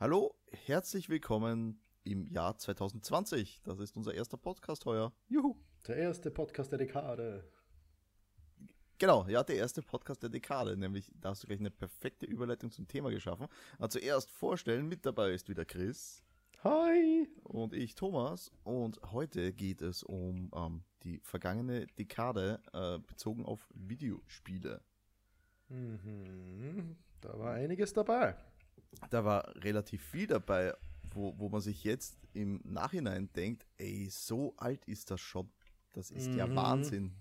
Hallo, herzlich willkommen im Jahr 2020. Das ist unser erster Podcast heuer. Juhu. Der erste Podcast der Dekade. Genau, ja, der erste Podcast der Dekade. Nämlich, da hast du gleich eine perfekte Überleitung zum Thema geschaffen. Aber zuerst vorstellen, mit dabei ist wieder Chris. Hi. Und ich, Thomas. Und heute geht es um ähm, die vergangene Dekade äh, bezogen auf Videospiele. Mhm. Da war einiges dabei. Da war relativ viel dabei, wo, wo man sich jetzt im Nachhinein denkt, ey, so alt ist das schon. Das ist ja Mhm. Wahnsinn.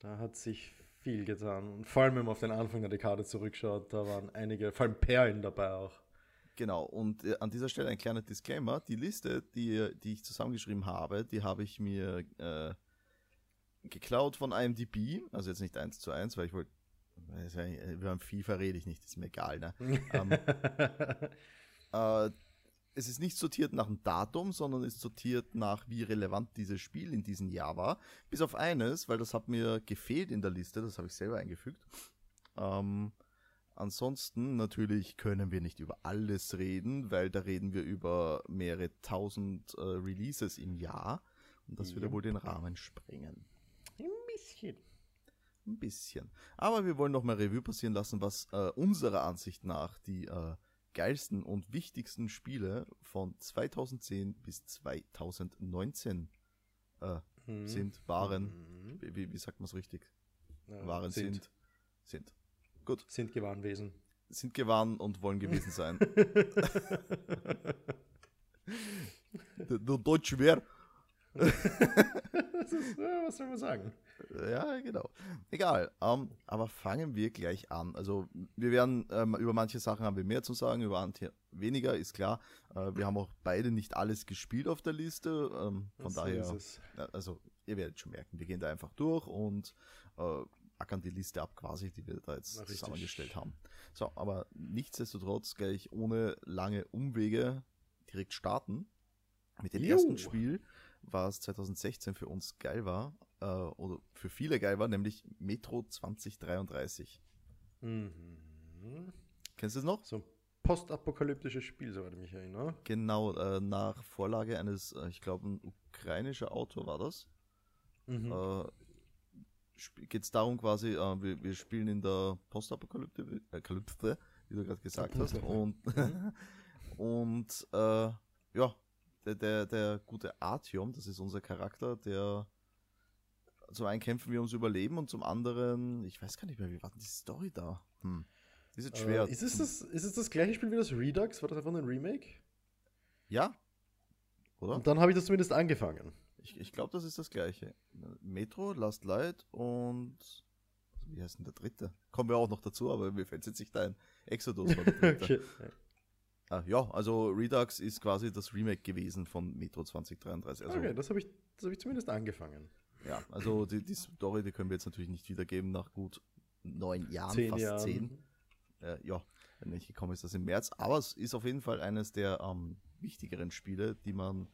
Da hat sich viel getan. Und vor allem, wenn man auf den Anfang der Dekade zurückschaut, da waren einige, vor allem Perlen dabei auch. Genau, und äh, an dieser Stelle ein kleiner Disclaimer. Die Liste, die, die ich zusammengeschrieben habe, die habe ich mir äh, geklaut von IMDb. Also jetzt nicht eins zu eins, weil ich wollte, ja über FIFA rede ich nicht, ist mir egal. Ne? ähm, äh, es ist nicht sortiert nach dem Datum, sondern ist sortiert nach, wie relevant dieses Spiel in diesem Jahr war. Bis auf eines, weil das hat mir gefehlt in der Liste, das habe ich selber eingefügt. Ähm, ansonsten natürlich können wir nicht über alles reden, weil da reden wir über mehrere tausend äh, Releases im Jahr. Und das würde Ja. wohl den Rahmen sprengen. Ein bisschen. Ein bisschen. Aber wir wollen noch mal Revue passieren lassen, was äh, unserer Ansicht nach die äh, geilsten und wichtigsten Spiele von 2010 bis 2019 äh, Mhm. sind, waren. Mhm. Wie, wie, sagt man es richtig? Ja, Waren, sind. sind. Gut. Sind Gewahrwesen. Sind gewarnt und wollen gewesen sein. der Deutsch wäre. Ist, äh, was soll man sagen? Ja, genau. Egal. Ähm, aber fangen wir gleich an. Also wir werden ähm, über manche Sachen haben wir mehr zu sagen, über andere weniger, ist klar. Äh, wir haben auch beide nicht alles gespielt auf der Liste. Ähm, von So daher, also ihr werdet schon merken, wir gehen da einfach durch und äh, ackern die Liste ab quasi, die wir da jetzt Na, zusammengestellt haben. So, aber nichtsdestotrotz gleich ohne lange Umwege direkt starten. Mit dem Jo. ersten Spiel, was 2016 für uns geil war, äh, oder für viele geil war, nämlich Metro 2033. Mhm. Kennst du es noch? So ein postapokalyptisches Spiel, soweit ich mich erinnere. Genau, äh, nach Vorlage eines, äh, ich glaube, ein ukrainischer Autor war das. Mhm. Äh, Geht es darum quasi, äh, wir, wir spielen in der Postapokalypse, Kalypse, wie du gerade gesagt hast. Und, und äh, ja, der, der, der gute Artyom, das ist unser Charakter, der zum einen kämpfen wir ums Überleben und zum anderen, ich weiß gar nicht mehr, wie war denn die Story da? Hm. Ist jetzt schwer. Äh, ist, es das, ist es das gleiche Spiel wie das Redux? War das einfach ein Remake? Ja? Oder? Und dann habe ich das zumindest angefangen. Ich, ich glaube, das ist das gleiche. Metro, Last Light und. Wie heißt denn der dritte? Kommen wir auch noch dazu, aber mir fällt jetzt nicht ein. Exodus war der dritte. okay. Ah, ja, also Redux ist quasi das Remake gewesen von Metro 2033. Also, okay, das habe ich, das hab ich zumindest angefangen. ja, also die, die Story, die können wir jetzt natürlich nicht wiedergeben nach gut neun Jahren, Zehn fast Jahren. zehn. Äh, ja, wenn nicht gekommen ist das im März. Aber es ist auf jeden Fall eines der ähm, wichtigeren Spiele, die man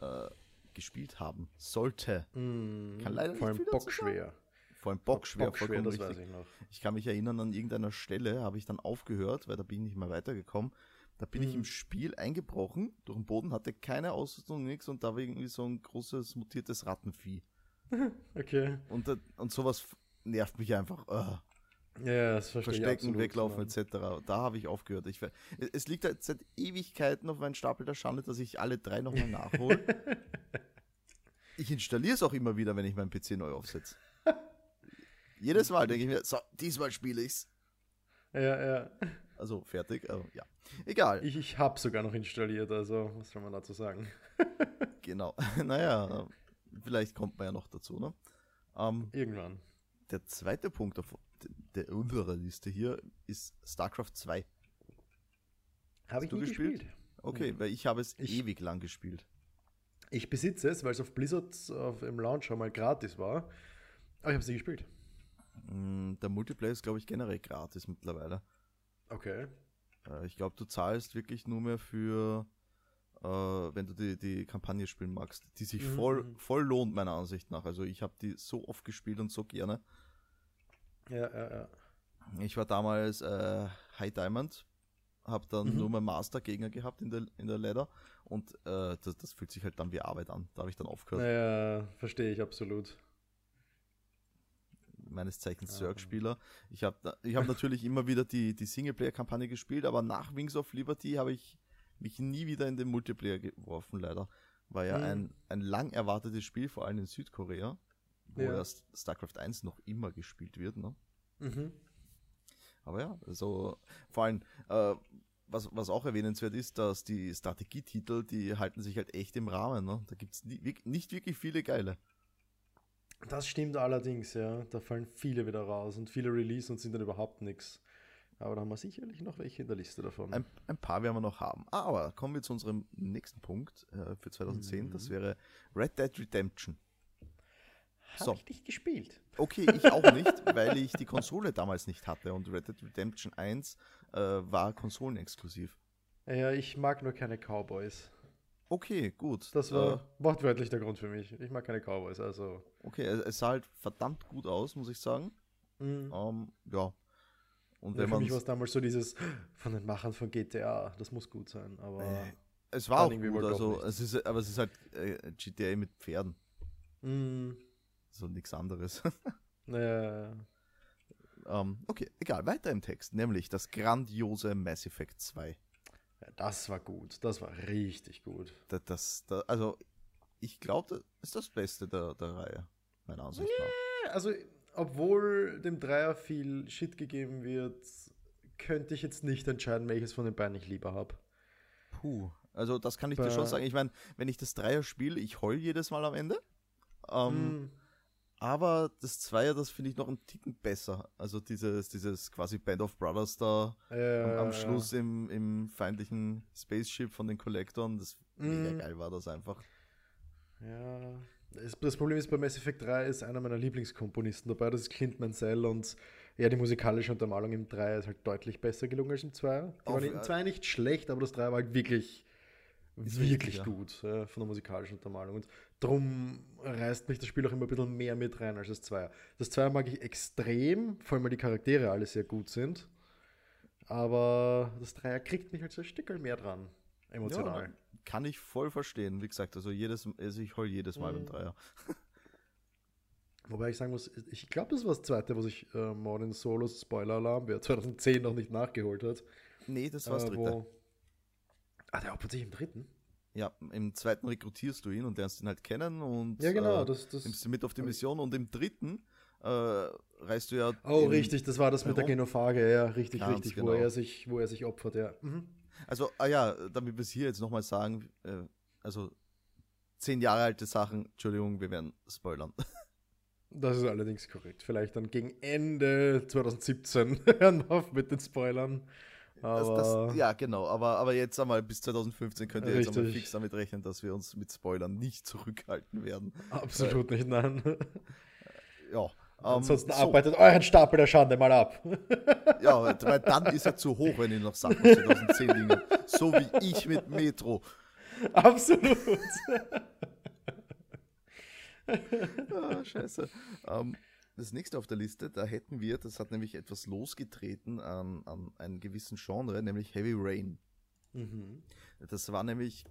äh, gespielt haben sollte. Mm, Kann leider Vor allem bockschwer. Vor allem bockschwer, Bockschwer, das richtig. weiß ich noch. Ich kann mich erinnern, an irgendeiner Stelle habe ich dann aufgehört, weil da bin ich nicht mehr weitergekommen. Da bin ich Mhm. im Spiel eingebrochen, durch den Boden, hatte keine Ausrüstung, nichts und da war irgendwie so ein großes mutiertes Rattenvieh. Okay. Und, und sowas nervt mich einfach. Äh, Ja, das verstehe ich verstecken, weglaufen etc. Da habe ich aufgehört. Ich, es liegt halt seit Ewigkeiten auf meinem Stapel der Schande, dass ich alle drei nochmal nachhole. ich installiere es auch immer wieder, wenn ich meinen PC neu aufsetze. Jedes Mal denke ich mir, so, diesmal spiele ich's. Ja, ja. Also fertig, aber ja. Egal, Ich, ich habe sogar noch installiert, also was soll man dazu sagen? genau. naja, vielleicht kommt man ja noch dazu, ne? Ähm, Irgendwann. der zweite Punkt auf der unserer Liste hier ist StarCraft 2. Habe ich du nie gespielt? gespielt. Okay, weil ich habe es Ich- ewig lang gespielt. Ich besitze es, weil es auf Blizzard auf, im Launcher mal gratis war. Aber ich habe es nie gespielt. Mm, Der Multiplayer ist, glaube ich, generell gratis mittlerweile. Okay. Äh, Ich glaube, du zahlst wirklich nur mehr für, äh, wenn du die, die Kampagne spielen magst, die sich Mhm, voll, mhm. voll lohnt, meiner Ansicht nach. Also ich habe die so oft gespielt und so gerne. Ja, ja, ja. Ich war damals äh, High Diamond habe dann Mhm. nur mein Master-Gegner gehabt in der, in der Ladder und äh, das, das fühlt sich halt dann wie Arbeit an. Da habe ich dann aufgehört. Naja, verstehe ich absolut. Meines Zeichens Ah. Zerg-Spieler. Ich habe ich hab natürlich immer wieder die, die Singleplayer-Kampagne gespielt, aber nach Wings of Liberty habe ich mich nie wieder in den Multiplayer geworfen, leider. War ja Mhm. ein, ein lang erwartetes Spiel, vor allem in Südkorea, wo Ja. ja. StarCraft 1 noch immer gespielt wird. Ne? Mhm. Aber ja, also vor allem, äh, was, was auch erwähnenswert ist, dass die Strategietitel, die halten sich halt echt im Rahmen. Ne? Da gibt es nicht wirklich viele geile. Das stimmt allerdings, ja. Da fallen viele wieder raus und viele Release und sind dann überhaupt nichts. Aber da haben wir sicherlich noch welche in der Liste davon. Ein, ein paar werden wir noch haben. Aber kommen wir zu unserem nächsten Punkt äh, für 2010. Mhm. Das wäre Red Dead Redemption. Habe so. ich nicht gespielt. Okay, ich auch nicht, weil ich die Konsole damals nicht hatte und Red Dead Redemption 1 äh, war konsolenexklusiv. Ja, ich mag nur keine Cowboys. Okay, gut. Das war Äh, wortwörtlich der Grund für mich. Ich mag keine Cowboys, also. okay, es, sah halt verdammt gut aus, muss ich sagen. Mhm. Ähm, ja. Und Ja, wenn für man mich war es damals so dieses von den Machern von GTA, das muss gut sein, aber Äh, es war auch irgendwie gut, also es ist, aber es ist halt äh, GTA mit Pferden, Mhm. so nichts anderes. naja, ähm, okay, egal, weiter im Text, nämlich das grandiose Mass Effect 2. ja, das war gut, das war richtig gut. Das, das, da- also ich glaube, das ist das Beste der, der Reihe, meiner Ansicht nach. Also, obwohl dem Dreier viel Shit gegeben wird, könnte ich jetzt nicht entscheiden, welches von den beiden ich lieber habe. Puh, also das kann ich dir Bei- schon sagen. Ich meine, wenn ich das Dreier spiele, ich heul jedes Mal am Ende. Ähm, Mhm. Aber das Zweier, das finde ich noch einen Ticken besser. Also dieses, dieses quasi Band of Brothers da Ja, am, am ja. Schluss im, im feindlichen Spaceship von den Kollektoren, das mega Mhm. geil war das einfach. Ja, das, Problem ist bei Mass Effect 3 ist einer meiner Lieblingskomponisten dabei, das ist Clint Mansell und ja, die musikalische Untermalung im 3 ist halt deutlich besser gelungen als im 2. Die Auf- waren im 2 nicht schlecht, aber das 3 war halt wirklich, wirklich ja. gut ja, von der musikalischen Untermalung. Und darum reißt mich das Spiel auch immer ein bisschen mehr mit rein als das 2. Das 2 mag ich extrem, vor allem weil die Charaktere alle sehr gut sind. Aber das 3 kriegt mich halt so ein Stückel mehr dran, emotional. Ja, kann ich voll verstehen. Wie gesagt, also jedes, also ich heul jedes Mal beim Mhm. Dreier. Wobei ich sagen muss, ich glaube, das war das zweite, was ich äh, Modern Solos Spoiler-Alarm, wer 2010 noch nicht nachgeholt hat. Nee, das war das äh, dritte. wo- Ah, der opfert sich im dritten? Ja, im zweiten rekrutierst du ihn und lernst ihn halt kennen und Ja, genau. äh, das, das, nimmst ihn mit auf die Mission und im dritten äh, reist du ja. oh, richtig, das war das mit der. Genophage, ja, richtig, Ganz richtig, wo, genau. er sich, wo er sich opfert, ja. Mhm. Also, ah ja, damit wir es hier jetzt nochmal sagen, äh, also zehn Jahre alte Sachen, Entschuldigung, wir werden spoilern. Das ist allerdings korrekt. Vielleicht dann gegen Ende 2017 hören wir auf mit den Spoilern. Das, Aber das, ja, genau, aber, aber jetzt einmal bis 2015 könnt ihr jetzt einmal Richtig. fix damit rechnen, dass wir uns mit Spoilern nicht zurückhalten werden. absolut nicht, nein. Ja. ähm, Ansonsten so, arbeitet euren Stapel der Schande mal ab. Ja, weil dann ist er zu hoch, wenn ihr noch Sachen aus 2010 liegen. So wie ich mit Metro. absolut. Ah, scheiße. Ähm, das nächste auf der Liste, da hätten wir, das hat nämlich etwas losgetreten an, an einem gewissen Genre, nämlich Heavy Rain. Mhm. Das war nämlich,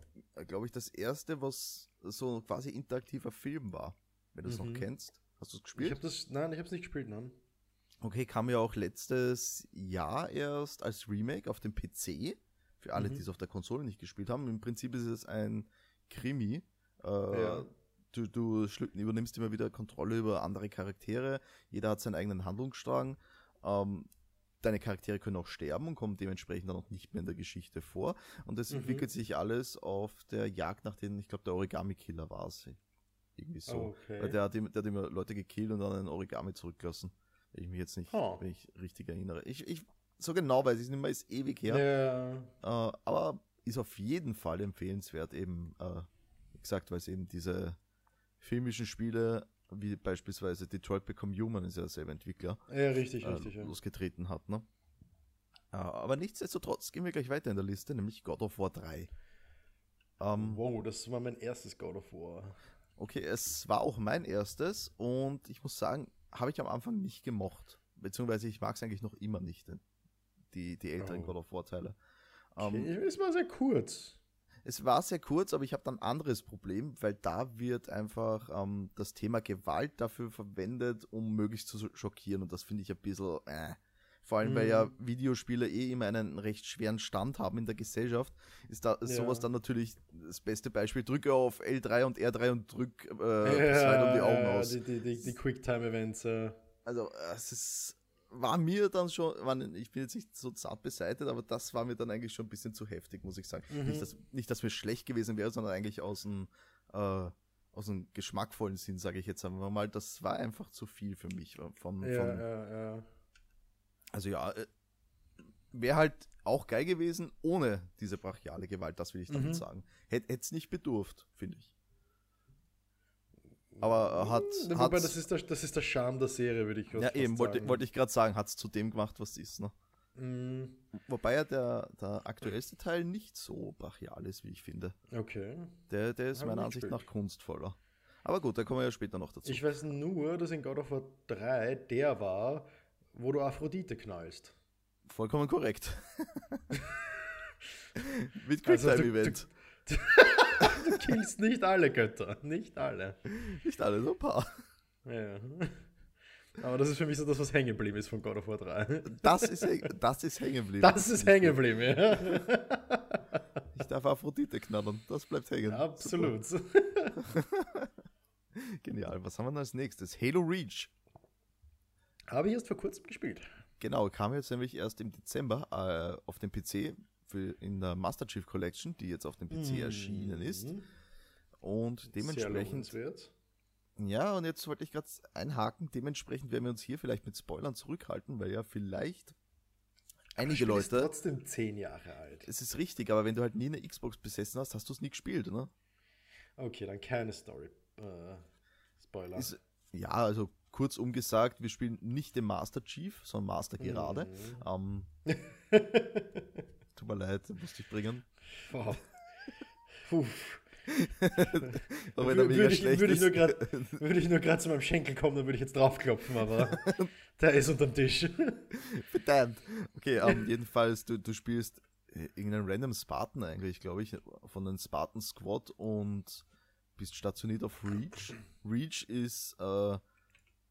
glaube ich, das erste, was so quasi interaktiver Film war. Wenn du es Mhm. noch kennst. Hast du es Ich gespielt? habe das, nein, ich habe es nicht gespielt, nein. Okay, kam ja auch letztes Jahr erst als Remake auf dem PC. Für alle, Mhm. die es auf der Konsole nicht gespielt haben. Im Prinzip ist es ein Krimi. Äh, Ja. Du, du übernimmst immer wieder Kontrolle über andere Charaktere. Jeder hat seinen eigenen Handlungsstrang. Ähm, deine Charaktere können auch sterben und kommen dementsprechend dann auch nicht mehr in der Geschichte vor. Und es Mhm. entwickelt sich alles auf der Jagd nach den, ich glaube, der Origami-Killer war es. Irgendwie so. Okay. Weil der hat, der hat immer Leute gekillt und dann ein Origami zurückgelassen. Wenn ich mich jetzt nicht, Oh. wenn ich richtig erinnere. Ich, ich, so genau weiß ich es nicht mehr, ist ewig her. Ja. Äh, aber ist auf jeden Fall empfehlenswert, eben, äh, wie gesagt, weil es eben diese filmischen Spiele, wie beispielsweise Detroit Become Human, ist ja derselbe Entwickler, ja, richtig, äh, richtig. Ja. losgetreten hat. Ne? Äh, aber nichtsdestotrotz gehen wir gleich weiter in der Liste, nämlich God of War 3. Ähm, Wow, das war mein erstes God of War. Okay, es war auch mein erstes und ich muss sagen, habe ich am Anfang nicht gemocht. Beziehungsweise ich mag es eigentlich noch immer nicht, die, die älteren Oh. God of War Teile. Okay, ähm, es war sehr kurz. Es war sehr kurz, aber ich habe dann ein anderes Problem, weil da wird einfach ähm, das Thema Gewalt dafür verwendet, um möglichst zu schockieren. Und das finde ich ein bisschen, äh. Vor allem, mhm. weil ja mhm. Videospiele eh immer einen recht schweren Stand haben in der Gesellschaft, ist da ja. sowas dann natürlich das beste Beispiel. Drücke auf L3 und R3 und drück äh, ja, um die Augen aus. Die, die, die, die Quicktime-Events. Äh. Also, es ist war mir dann schon, ich bin jetzt nicht so zart beseitigt, aber das war mir dann eigentlich schon ein bisschen zu heftig, muss ich sagen. Mhm. Nicht, dass, nicht, dass mir schlecht gewesen wäre, sondern eigentlich aus dem, äh, aus einem geschmackvollen Sinn, sage ich jetzt einmal mal. Das war einfach zu viel für mich. Vom, vom, ja, ja, ja. Also ja, äh, wäre halt auch geil gewesen ohne diese brachiale Gewalt, das will ich damit mhm. sagen. Hätte es nicht bedurft, finde ich. Aber hat. Ja, wobei, das ist, der, das ist der Charme der Serie, würde ich Ja, eben, wollte, wollte ich gerade sagen, hat es zu dem gemacht, was es ist. Ne? Mhm. Wobei ja der, der aktuellste Teil nicht so brachial ist, wie ich finde. Okay. Der, der ist meiner Ansicht nach kunstvoller. Aber gut, da kommen wir ja später noch dazu. Ich weiß nur, dass in God of War 3 der war, wo du Aphrodite knallst. Vollkommen korrekt. Mit Quicktime-Event. Also, du killst nicht alle Götter. Nicht alle. Nicht alle, so ein paar. Ja. Aber das ist für mich so das, was hängen geblieben ist von God of War 3. Das ist, das ist hängen geblieben. Das ist hängen geblieben, ja. Ich darf Aphrodite knattern. Das bleibt hängen. Absolut. Genial. Was haben wir denn als nächstes? Halo Reach. Habe ich erst vor kurzem gespielt. Genau, kam jetzt nämlich erst im Dezember äh, auf dem PC für, in der Master Chief Collection, die jetzt auf dem PC mhm. erschienen ist. Und dementsprechend. Ja, und jetzt wollte ich gerade einhaken. Dementsprechend werden wir uns hier vielleicht mit Spoilern zurückhalten, weil ja vielleicht einige Leute. Ist trotzdem zehn Jahre alt. Es ist richtig, aber wenn du halt nie eine Xbox besessen hast, hast du es nie gespielt, ne? Okay, dann keine Story. Äh, Spoiler. Ist, ja, also kurz umgesagt, wir spielen nicht den Master Chief, sondern Master gerade. Mhm. Ähm, tut mir leid, musste ich bringen. Wow. Puh. aber würde, ich, würde, ich nur grad, würde ich nur gerade zu meinem Schenkel kommen, dann würde ich jetzt draufklopfen, aber der ist unterm Tisch. Verdammt. Okay, um, ähm, jedenfalls, du, du spielst irgendeinen random Spartan eigentlich, glaube ich, von den Spartan Squad und bist stationiert auf Reach. Reach ist äh,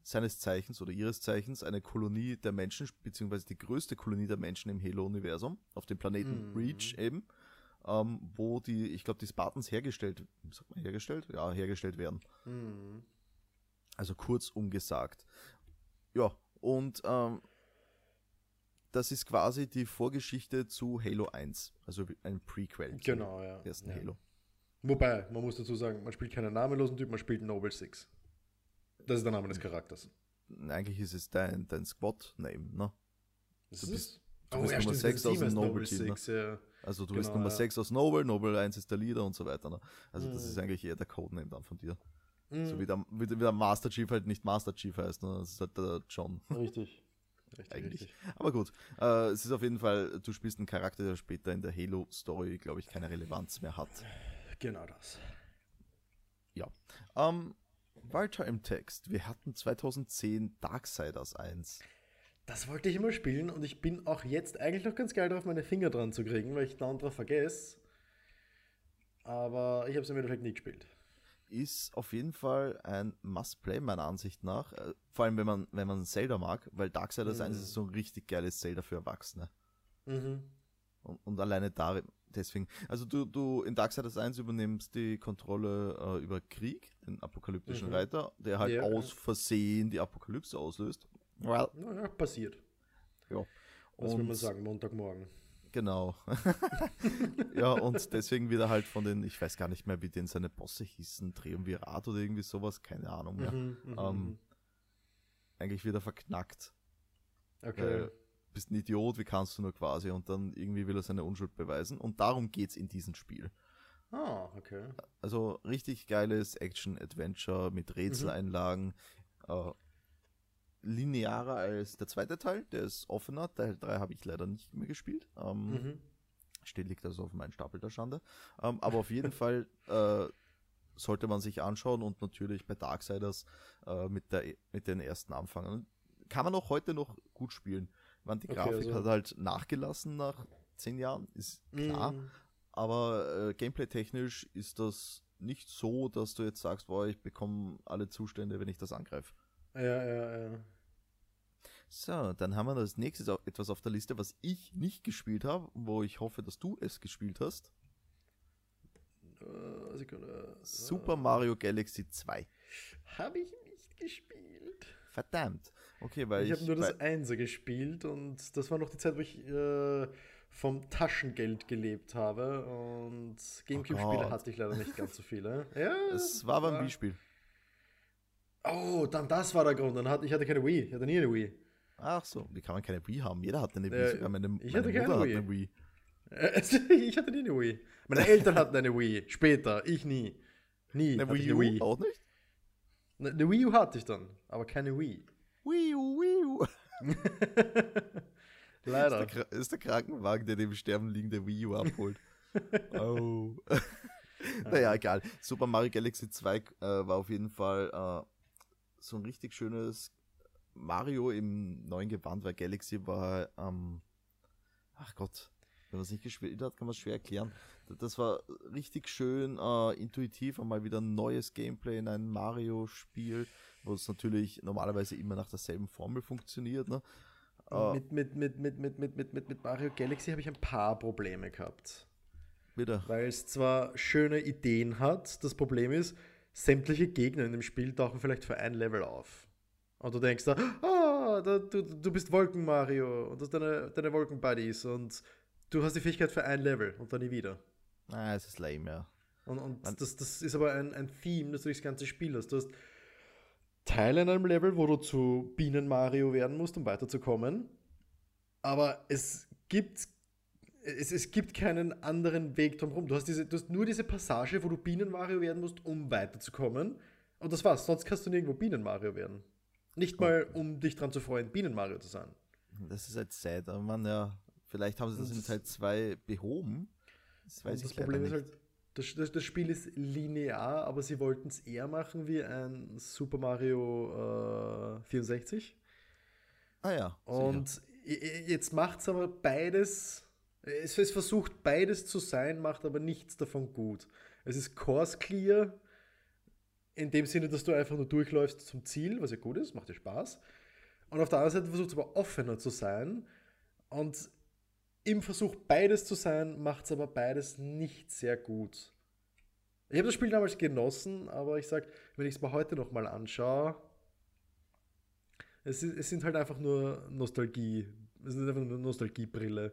seines Zeichens oder ihres Zeichens eine Kolonie der Menschen, beziehungsweise die größte Kolonie der Menschen im Halo-Universum, auf dem Planeten mhm. Reach eben, ähm, wo die, ich glaube, die Spartans hergestellt, sagt man hergestellt? Ja, hergestellt werden. Mhm. Also kurz umgesagt. Ja, und ähm, das ist quasi die Vorgeschichte zu Halo 1, also ein Prequel genau, ja. ersten ja. Halo. Wobei, man muss dazu sagen, man spielt keinen namenlosen Typ, man spielt Noble Six. Das ist der Name des Charakters. Eigentlich ist es dein, dein Squad-Name, ne? Du bist, du oh, bist ja, Nummer 6 aus dem Noble Team. Ne? Ja. Also du genau, bist Nummer ja. 6 aus Noble, Noble 1 ist der Leader und so weiter. Ne? Also mhm. das ist eigentlich eher der Codename dann von dir. Mhm. So wie der, wie der, Master Chief halt nicht Master Chief heißt, ne? Das ist halt der John. Richtig. Richtig, eigentlich. Richtig. Aber gut, äh, es ist auf jeden Fall, du spielst einen Charakter, der später in der Halo-Story, glaube ich, keine Relevanz mehr hat. Genau das. Ja. Ähm, weiter im Text. Wir hatten 2010 Darksiders 1. Das wollte ich immer spielen und ich bin auch jetzt eigentlich noch ganz geil drauf, meine Finger dran zu kriegen, weil ich da drauf vergesse. Aber ich habe es im Endeffekt nie gespielt. Ist auf jeden Fall ein Must-Play, meiner Ansicht nach. Äh, vor allem, wenn man, wenn man Zelda mag, weil Darksiders mhm. 1 ist so ein richtig geiles Zelda für Erwachsene. Mhm. Und, und alleine da deswegen. Also du, du in Darksiders 1 übernimmst die Kontrolle äh, über Krieg, den apokalyptischen mhm. Reiter, der halt ja. aus Versehen die Apokalypse auslöst. Well. Naja, passiert. Ja. Was und, will man sagen, Montagmorgen. Genau. ja, und deswegen wieder halt von den, ich weiß gar nicht mehr, wie denn seine Bosse hießen, Triumvirat oder irgendwie sowas, keine Ahnung mehr. Mhm, mhm ähm, mhm. eigentlich wieder verknackt. Okay. Äh, bist ein Idiot, wie kannst du nur quasi? Und dann irgendwie will er seine Unschuld beweisen. Und darum geht es in diesem Spiel. Ah, okay. Also richtig geiles Action-Adventure mit Rätseleinlagen. Mhm. Äh, linearer als der zweite Teil, der ist offener. Teil 3 habe ich leider nicht mehr gespielt. Ähm, mhm. Steht liegt also auf meinem Stapel der Schande. Ähm, aber auf jeden Fall äh, sollte man sich anschauen und natürlich bei Darksiders äh, mit, der, mit den ersten anfangen. Kann man auch heute noch gut spielen. Man, die okay, Grafik also. hat halt nachgelassen nach zehn Jahren, ist klar. Mm. Aber äh, gameplay-technisch ist das nicht so, dass du jetzt sagst, boah, ich bekomme alle Zustände, wenn ich das angreife. Ja, ja, ja. So, dann haben wir als nächstes auch etwas auf der Liste, was ich nicht gespielt habe, wo ich hoffe, dass du es gespielt hast. Äh, Sekunde. Super Mario Galaxy 2. Habe ich nicht gespielt. Verdammt. Okay, weil Ich ich, habe nur das Einser gespielt und das war noch die Zeit, wo ich äh, vom Taschengeld gelebt habe und Gamecube-Spiele Gott. hatte ich leider nicht ganz so viele. Ja, es war aber ein Wii-Spiel. Oh, dann das war der Grund. Dann hatte, ich hatte keine Wii. Ich hatte nie eine Wii. Ach so, wie kann man keine Wii haben? Jeder hat eine Wii, Äh, sogar meine, ich meine hatte keine Mutter hat Wii. eine Wii. Ich hatte nie eine Wii. Meine Eltern hatten eine Wii. Später. Ich nie. Nie. Eine hatte ich Wii? Auch nicht? Eine, eine Wii U hatte ich dann, aber keine Wii. Wii U, Wii U. Leider. Ist der, ist der Krankenwagen, der dem Sterben liegende Wii U abholt. oh. naja, egal. Super Mario Galaxy 2 äh, war auf jeden Fall äh, so ein richtig schönes Mario im neuen Gewand, weil Galaxy war, ähm, ach Gott, wenn man es nicht gespielt hat, kann man es schwer erklären. Das war richtig schön äh, intuitiv, einmal wieder ein neues Gameplay in einem Mario-Spiel, wo es natürlich normalerweise immer nach derselben Formel funktioniert. Ne? Äh, Mit, mit, mit, mit, mit, mit, mit, mit, mit Mario Galaxy habe ich ein paar Probleme gehabt. wieder. Weil es zwar schöne Ideen hat, das Problem ist, sämtliche Gegner in dem Spiel tauchen vielleicht für ein Level auf. Und du denkst da, ah, da, du, du bist Wolken-Mario und das deine, deine Wolken-Buddies und du hast die Fähigkeit für ein Level und dann nie wieder. Ah, es ist lame, ja. Und, und das, das ist aber ein, ein Theme, das du das ganze Spiel hast. Du hast Teile in einem Level, wo du zu Bienen-Mario werden musst, um weiterzukommen. Aber es gibt, es, es gibt keinen anderen Weg drumherum. Du hast, diese, du hast nur diese Passage, wo du Bienen-Mario werden musst, um weiterzukommen. Und das war's. Sonst kannst du nirgendwo Bienen-Mario werden. Nicht mal, um dich dran zu freuen, Bienen-Mario zu sein. Das ist halt sad, aber man ja, vielleicht haben sie das in Teil 2 behoben. Das das Problem ist nicht. halt, das, das, das Spiel ist linear, aber sie wollten es eher machen wie ein Super Mario äh, 64. ah ja. Und jetzt macht es aber beides, es, es versucht beides zu sein, macht aber nichts davon gut. Es ist course clear, in dem Sinne, dass du einfach nur durchläufst zum Ziel, was ja gut ist, macht dir Spaß. Und auf der anderen Seite versucht es aber offener zu sein. Und im Versuch, beides zu sein, macht es aber beides nicht sehr gut. Ich habe das Spiel damals genossen, aber ich sag, wenn ich es mir heute nochmal anschaue, es, ist, es sind halt einfach nur Nostalgie. Es ist einfach nur Nostalgiebrille,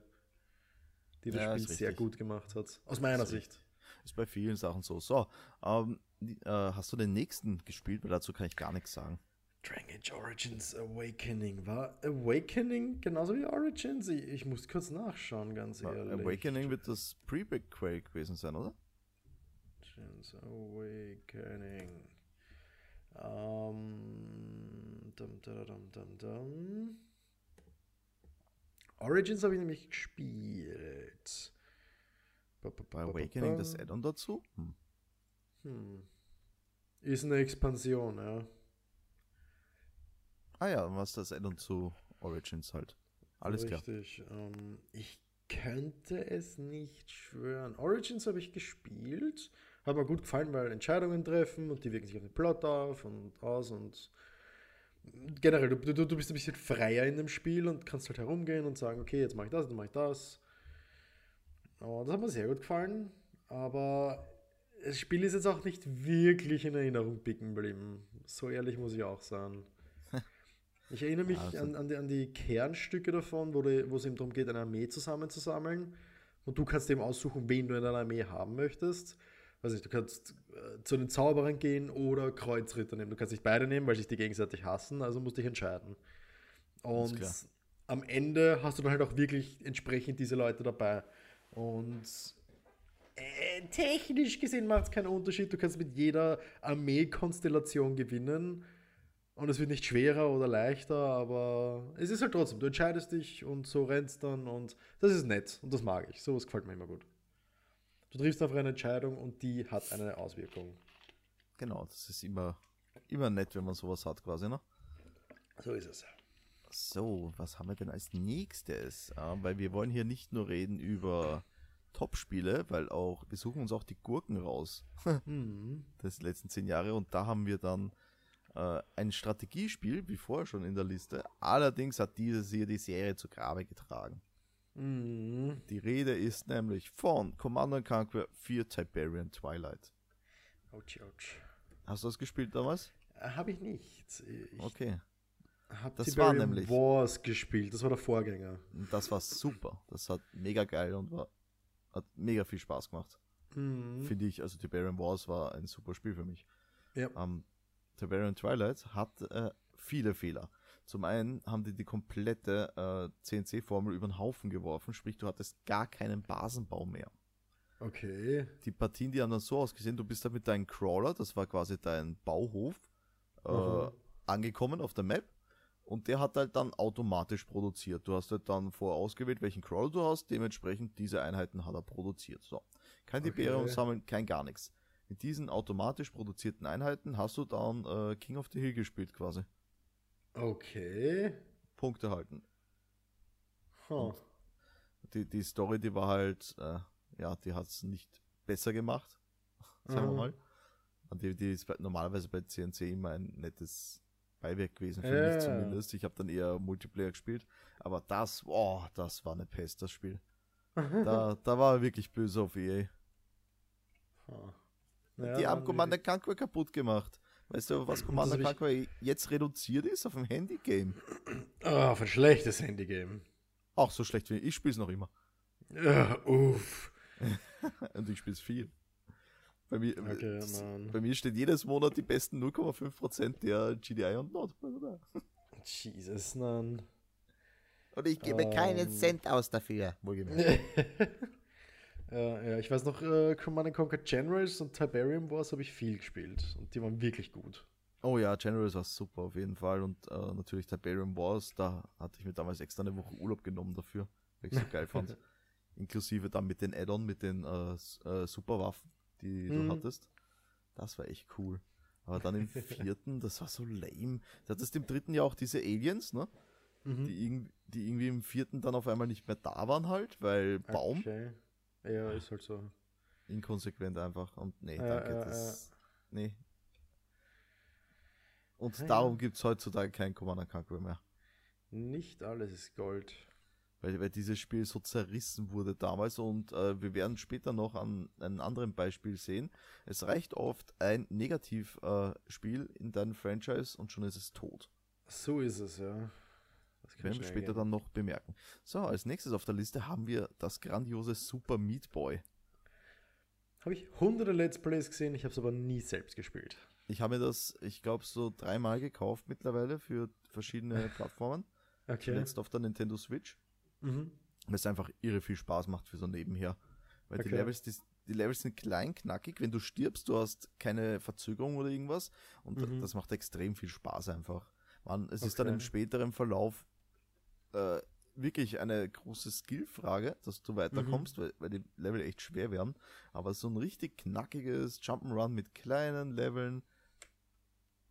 die das Ja, Spiel sehr gut gemacht hat. Aus meiner Ist Sicht. Ist bei vielen Sachen so. So, ähm, äh, hast du den nächsten gespielt? Weil dazu kann ich gar nichts sagen. Dragon Age Origins Awakening. War Awakening genauso wie Origins? Ich, ich muss kurz nachschauen, ganz Weil ehrlich. Awakening wird das Pre-Quake gewesen sein, oder? Origins Awakening. Ähm, dum, dum, dum, dum, dum. Origins habe ich nämlich gespielt. Ba, ba, ba, Awakening das Add-on dazu? Hm. Hm. Ist eine Expansion, ja. Ah ja, war es das Add-on zu Origins halt. Alles klar. Richtig. Ähm, ich könnte es nicht schwören. Origins habe ich gespielt. Hat mir gut gefallen, weil Entscheidungen treffen und die wirken sich auf den Plot auf und aus und generell, du, du, du bist ein bisschen freier in dem Spiel und kannst halt herumgehen und sagen, okay, jetzt mache ich das, dann mache ich das. Und das hat mir sehr gut gefallen, aber das Spiel ist jetzt auch nicht wirklich in Erinnerung picken geblieben. So ehrlich muss ich auch sein. Ich erinnere mich Also- an, an, die, an die Kernstücke davon, wo, die, wo es eben darum geht, eine Armee zusammenzusammeln. Und du kannst eben aussuchen, wen du in deiner Armee haben möchtest. Weiß nicht, du kannst äh, zu den Zauberern gehen oder Kreuzritter nehmen. Du kannst nicht beide nehmen, weil sich die gegenseitig hassen, also musst dich entscheiden. Und am Ende hast du dann halt auch wirklich entsprechend diese Leute dabei. Und äh, technisch gesehen macht es keinen Unterschied. Du kannst mit jeder Armeekonstellation gewinnen. Und es wird nicht schwerer oder leichter, aber es ist halt trotzdem, du entscheidest dich und so rennst dann und das ist nett und das mag ich. Sowas gefällt mir immer gut. Du triffst einfach eine Entscheidung und die hat eine Auswirkung. Genau, das ist immer, immer nett, wenn man sowas hat quasi, ne? So ist es. So, was haben wir denn als nächstes? Äh, weil wir wollen hier nicht nur reden über Top-Spiele, weil auch, wir suchen uns auch die Gurken raus Mhm. des letzten zehn Jahre und da haben wir dann äh, ein Strategiespiel, wie vorher schon in der Liste. Allerdings hat dieses hier die Serie zu Grabe getragen. Mhm. Die Rede ist nämlich von Commander Conquer 4 Tiberian Twilight. Ouch, ouch. Hast du das gespielt damals? Habe ich nicht. Ich Okay. habe das war Tiberium nämlich- Wars gespielt. Das war der Vorgänger. Das war super. Das hat mega geil und war, hat mega viel Spaß gemacht. Mhm. Finde ich. Also Tiberian Wars war ein super Spiel für mich. Ja. Ähm, Tiberian Twilight hat äh, viele Fehler. Zum einen haben die die komplette äh, CNC-Formel über den Haufen geworfen, sprich du hattest gar keinen Basenbau mehr. Okay. Die Partien, die haben dann so ausgesehen, du bist da mit deinem Crawler, das war quasi dein Bauhof, äh, Mhm. angekommen auf der Map und der hat halt dann automatisch produziert. Du hast halt dann vorausgewählt, welchen Crawler du hast, dementsprechend diese Einheiten hat er produziert. So. Kein Okay. Tiberium sammeln, kein gar nichts. Mit diesen automatisch produzierten Einheiten hast du dann äh, King of the Hill gespielt quasi. Okay. Punkte halten. Huh. Die, die Story, die war halt, äh, ja, die hat es nicht besser gemacht, sagen wir Mhm. mal. Und die, die ist normalerweise bei CNC immer ein nettes Beiwerk gewesen, für Ja. mich zumindest. Ich habe dann eher Multiplayer gespielt, aber das, oh, das war eine Pest, das Spiel. Da, da war er wirklich böse auf EA. Huh. Die Ja, haben dann- Commander Conquer kaputt gemacht. Weißt du, was Commander ich- Conquer jetzt reduziert ist auf dem Handy-Game? Ah, auf ein schlechtes Handygame. Auch so schlecht wie ich spiele es noch immer. Ja, uff. Und ich spiele es viel. Bei mir, Okay, bei mir steht jedes Monat die besten 0,5% der GDI und Not. Jesus, nein. Und ich gebe Ähm. keinen Cent aus dafür. Wohlgemerkt. ja, ja, ich weiß noch, äh, Command Conquer Generals und Tiberium Wars habe ich viel gespielt. Und die waren wirklich gut. Oh ja, Generals war super auf jeden Fall. Und äh, natürlich Tiberium Wars, da hatte ich mir damals extra eine Woche Urlaub genommen dafür, weil ich so geil fand. Inklusive dann mit den Add-on, mit den äh, äh, Superwaffen, die Mhm. du hattest. Das war echt cool. Aber dann im vierten, das war so lame. Du hattest im dritten ja auch diese Aliens, ne? Mhm. Die, irg- die irgendwie im vierten dann auf einmal nicht mehr da waren halt, weil Baum. Okay. Ja, ist halt so. Inkonsequent einfach. Und nee, danke. ja, das, Nee. Und Ja, darum gibt es heutzutage kein Commander Conquer mehr. Nicht alles ist Gold. Weil, weil dieses Spiel so zerrissen wurde damals und äh, wir werden später noch an einem anderen Beispiel sehen. Es reicht oft ein Negativspiel äh, in deinem Franchise und schon ist es tot. So ist es, ja. Werden wir später gehen. dann noch bemerken. So, als nächstes auf der Liste haben wir das grandiose Super Meat Boy. Habe ich hunderte Let's Plays gesehen, ich habe es aber nie selbst gespielt. Ich habe mir das, ich glaube, so dreimal gekauft mittlerweile für verschiedene Plattformen. Okay. Zuletzt auf der Nintendo Switch. Mhm. weil es einfach irre viel Spaß macht für so nebenher. Weil die Okay. Levels, die, die Levels sind klein, knackig. Wenn du stirbst, du hast keine Verzögerung oder irgendwas. Und Mhm. das macht extrem viel Spaß einfach. Man, es ist dann Okay. im späteren Verlauf äh, wirklich eine große Skillfrage, dass du weiterkommst, Mhm. weil, weil die Level echt schwer werden. Aber so ein richtig knackiges Jump'n'Run mit kleinen Leveln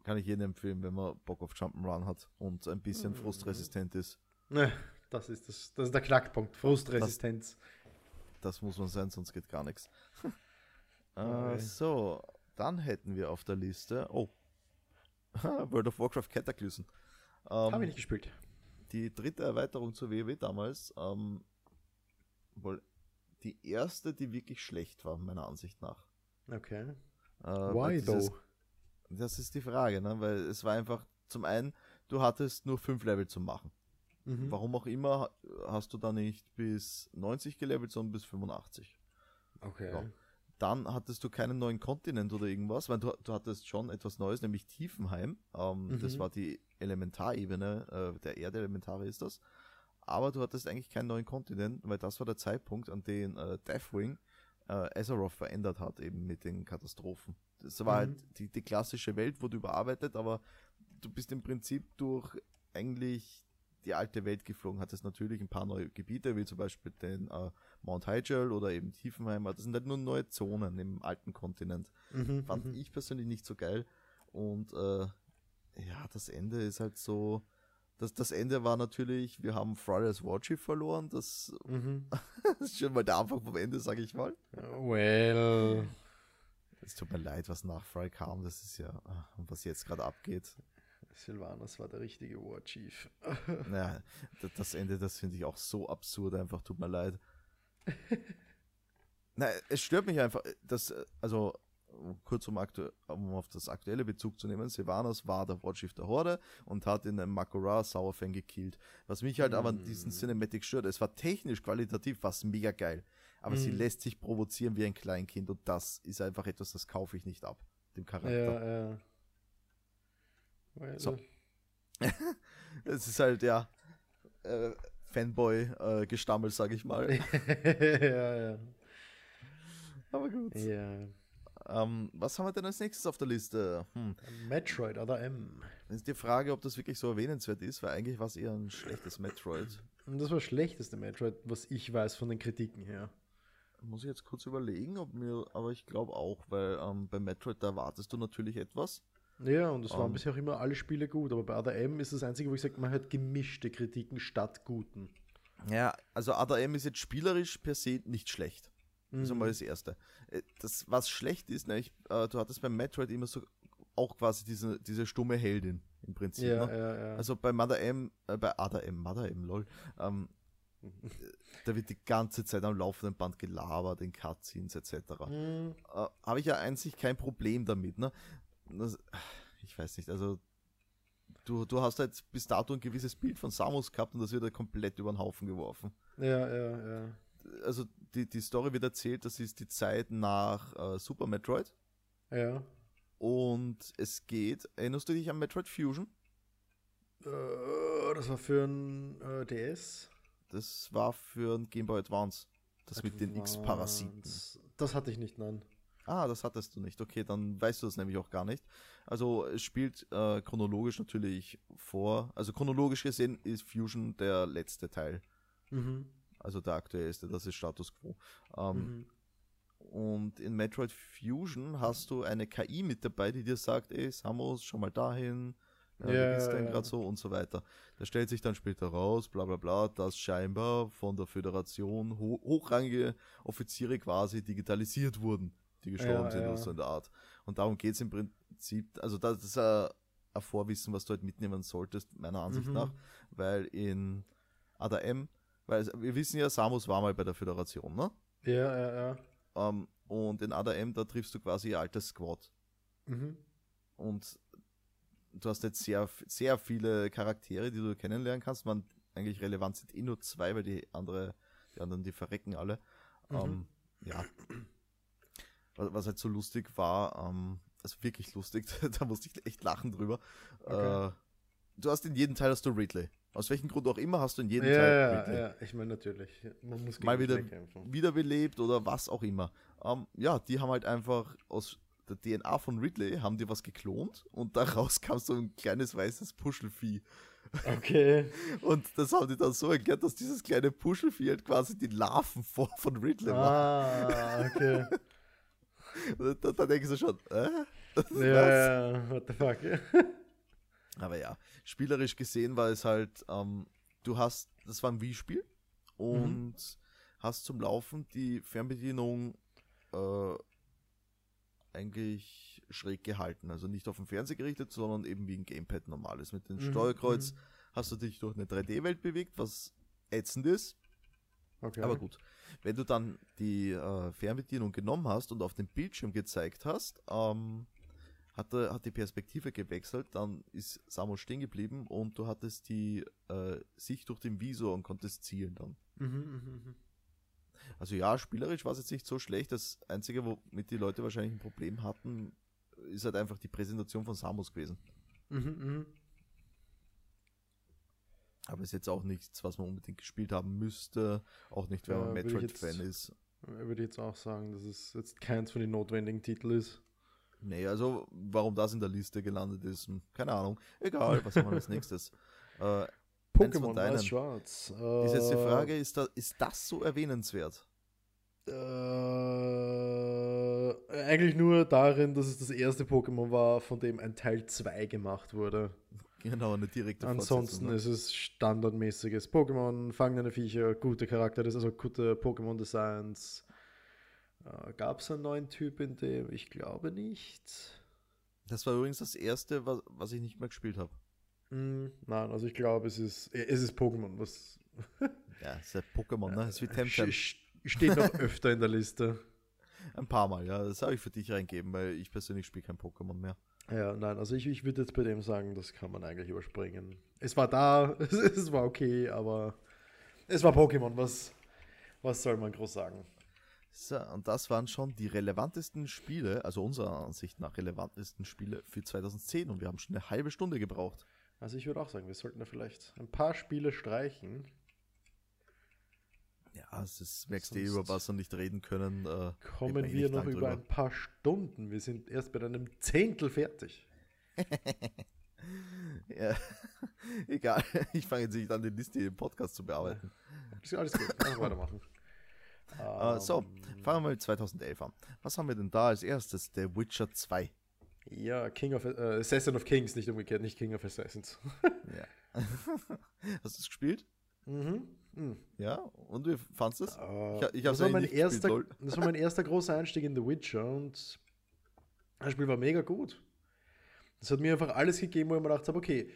kann ich jedem empfehlen, wenn man Bock auf Jump'n'Run hat und ein bisschen Mhm. frustresistent ist. Ne, das ist, das, das ist der Knackpunkt. Frustresistenz. Das muss man sein, sonst geht gar nichts. äh, so, dann hätten wir auf der Liste, oh, World of Warcraft Cataclysm. Ähm, Habe ich nicht gespielt. Die dritte Erweiterung zur WoW damals, ähm, wohl die erste, die wirklich schlecht war, meiner Ansicht nach. Okay. Äh, Why dieses- though? Das ist die Frage, ne? weil es war einfach, zum einen, du hattest nur fünf Level zu machen. Mhm. Warum auch immer hast du da nicht bis 90 gelevelt, sondern bis 85. Okay. Ja. Dann hattest du keinen neuen Kontinent oder irgendwas, weil du, du hattest schon etwas Neues, nämlich Tiefenheim. Ähm, Das Mhm. war die Elementarebene, äh, der Erde-Elementare ist das. Aber du hattest eigentlich keinen neuen Kontinent, weil das war der Zeitpunkt, an dem äh, Deathwing äh, Azeroth verändert hat, eben mit den Katastrophen. Das war Mhm. halt die, die klassische Welt, wurde überarbeitet, aber du bist im Prinzip durch eigentlich die alte Welt geflogen, hattest natürlich ein paar neue Gebiete, wie zum Beispiel den äh, Mount Hyjal oder eben Tiefenheim. Das sind halt nur neue Zonen im alten Kontinent. Mhm. Fand mhm. ich persönlich nicht so geil. Und äh, ja, das Ende ist halt so, Das, das Ende war natürlich, wir haben Fridays Watchy verloren. Das, Mhm. das ist schon mal der Anfang vom Ende, sage ich mal. Well. Es tut mir leid, was nach Fry kam. Das ist ja, und was jetzt gerade abgeht. Sylvanas war der richtige War Chief. Naja, das Ende, das finde ich auch so absurd, einfach tut mir leid. Na, es stört mich einfach, dass, also kurz um, um auf das aktuelle Bezug zu nehmen, Sylvanas war der Warchief der Horde und hat in einem Makora Sauerfang gekillt. Was mich halt aber an diesen Cinematic stört, es war technisch, qualitativ was mega geil, aber sie Mhm. lässt sich provozieren wie ein Kleinkind und das ist einfach etwas, das kaufe ich nicht ab, dem Charakter. Ja, ja. Well. So. Es ist halt, ja, äh, Fanboy-Gestammel, sag ich mal. ja, ja. Aber gut. Ja. Ähm, was haben wir denn als nächstes auf der Liste? Hm. Metroid oder M. Ist die Frage, ob das wirklich so erwähnenswert ist, weil eigentlich war es eher ein schlechtes Metroid. Und das war das schlechteste Metroid, was ich weiß von den Kritiken her. Muss ich jetzt kurz überlegen, ob mir, aber ich glaube auch, weil ähm, bei Metroid, da erwartest du natürlich etwas. Ja, und es waren Ähm. bisher auch immer alle Spiele gut, aber bei ADM ist das Einzige, wo ich sage, man hat gemischte Kritiken statt guten. Ja, also ADM ist jetzt spielerisch per se nicht schlecht. Das ist Mhm. einmal das Erste. Äh, Das, was schlecht ist, nämlich, äh, du hattest beim Metroid immer so auch quasi diese, diese stumme Heldin im Prinzip. Ja, ne? ja, ja. Also bei Mother M, äh, bei Ada M, Mother M, lol, ähm, da wird die ganze Zeit am laufenden Band gelabert, in Cutscenes etc. Mhm. Äh, Habe ich ja einzig kein Problem damit, ne? Das, ich weiß nicht, also du, du hast halt bis dato ein gewisses Bild von Samus gehabt und das wird halt komplett über den Haufen geworfen. ja, ja, ja. Also die, die Story wird erzählt, das ist die Zeit nach äh, Super Metroid Ja. und es geht, erinnerst du dich an Metroid Fusion? Äh, das war für ein äh, DS. Das war für ein Game Boy Advance. Das mit den X-Parasiten. Das hatte ich nicht, nein. Ah, das hattest du nicht. Okay, dann weißt du das nämlich auch gar nicht. Also es spielt äh, chronologisch natürlich vor. Also chronologisch gesehen ist Fusion der letzte Teil. Mhm. Also der aktuellste. Das ist Status Quo. Ähm, Mhm. Und in Metroid Fusion hast du eine KI mit dabei, die dir sagt, ey, Samus, schon mal dahin. Ja, Ja, wie geht's denn ja. gerade so und so weiter. Da stellt sich dann später raus, bla bla bla, dass scheinbar von der Föderation ho hochrangige Offiziere quasi digitalisiert wurden, die gestorben Ja, sind ja. oder so in der Art. Und darum geht es im Prinzip, also das ist ein, ein Vorwissen, was du halt mitnehmen solltest, meiner Ansicht Mhm. nach, weil in ADM, weil wir wissen ja, Samus war mal bei der Föderation, ne? Ja, ja, ja. Ähm, und in ADM, da triffst du quasi ihr altes Squad. Mhm. Und du hast jetzt sehr, sehr viele Charaktere, die du kennenlernen kannst. Man, eigentlich relevant sind eh nur zwei, weil die andere, die anderen, die verrecken alle. Mhm. Ähm, ja. Was, was halt so lustig war, ähm, also wirklich lustig, da musste ich echt lachen drüber. Okay. Äh, du hast in jedem Teil hast du Ridley. Aus welchem Grund auch immer hast du in jedem Ja, Teil ja, Ridley. ja, ich meine natürlich. Man muss Mal gegen wieder Ridley kämpfen. wiederbelebt oder was auch immer. Ähm, ja, die haben halt einfach aus der DNA von Ridley haben die was geklont und daraus kam so ein kleines weißes Puschelvieh. Okay. Und das haben die dann so erklärt, dass dieses kleine Puschelvieh halt quasi die Larven von Ridley war. Ah, okay. Da, da denkst du schon, äh? Ja, ja, what the fuck. Aber ja, spielerisch gesehen war es halt, ähm, du hast, das war ein Wii-Spiel und hast zum Laufen die Fernbedienung äh, eigentlich schräg gehalten. Also nicht auf den Fernseher gerichtet, sondern eben wie ein Gamepad normal ist. Mit dem Mhm, Steuerkreuz mhm. hast du dich durch eine 3D-Welt bewegt, was ätzend ist. Okay. Aber gut, wenn du dann die äh, Fernbedienung genommen hast und auf dem Bildschirm gezeigt hast, ähm, hat, er, hat die Perspektive gewechselt, dann ist Samus stehen geblieben und du hattest die äh, Sicht durch den Visor und konntest zielen dann. Mhm, mhm, mhm. Also ja, spielerisch war es jetzt nicht so schlecht. Das Einzige, womit die Leute wahrscheinlich ein Problem hatten, ist halt einfach die Präsentation von Samus gewesen. Mhm, mhm. Aber ist jetzt auch nichts, was man unbedingt gespielt haben müsste. Auch nicht, wenn Ja, man Metroid-Fan ist. Würde ich jetzt auch sagen, dass es jetzt keins von den notwendigen Titeln ist. Nee, also warum das in der Liste gelandet ist, hm, keine Ahnung. Egal, was haben wir als nächstes? Äh, Pokémon. Weiß Schwarz. ist jetzt die Äh, Frage, ist, da, ist das so erwähnenswert? Äh, eigentlich nur darin, dass es das erste Pokémon war, von dem ein Teil 2 gemacht wurde. Genau, eine direkte Ansonsten ne? ist es standardmäßiges Pokémon, fangende Viecher, gute Charakter, also gute Pokémon-Designs. Äh, Gab es einen neuen Typ in dem? Ich glaube nicht. Das war übrigens das erste, was, was ich nicht mehr gespielt habe. Hm, nein, also ich glaube, es ist, es ist Pokémon, was Ja, ist ja Pokémon, ne? Ist wie sch- Temtem. steht noch öfter in der Liste. Ein paar Mal, ja. Das habe ich für dich reingeben, weil ich persönlich spiele kein Pokémon mehr. Ja, nein, also ich, ich würde jetzt bei dem sagen, das kann man eigentlich überspringen. Es war da, es, es war okay, aber es war Pokémon, was, was soll man groß sagen? So, und das waren schon die relevantesten Spiele, also unserer Ansicht nach relevantesten Spiele für 2010 und wir haben schon eine halbe Stunde gebraucht. Also ich würde auch sagen, wir sollten da vielleicht ein paar Spiele streichen. Ja, es ist, merkst du, über was wir nicht reden können. Äh, Kommen wir nicht noch über drüber. ein paar Stunden. Wir sind erst bei einem Zehntel fertig. Ja, egal, ich fange jetzt nicht an, die Liste im Podcast zu bearbeiten. Ist alles gut, einfach weitermachen. Äh, so, Ähm, fangen wir mit 2011 an. Was haben wir denn da als erstes? The Witcher 2. Ja, King of äh, Assassin of Kings, nicht umgekehrt, nicht King of Assassins. Ja. Hast du es gespielt? mhm. mhm. Ja, und wie fandest du es? Äh, Ich ich das, war mein gespielt, das war mein erster großer Einstieg in The Witcher und das Spiel war mega gut. Das hat mir einfach alles gegeben, wo ich mir gedacht habe, okay,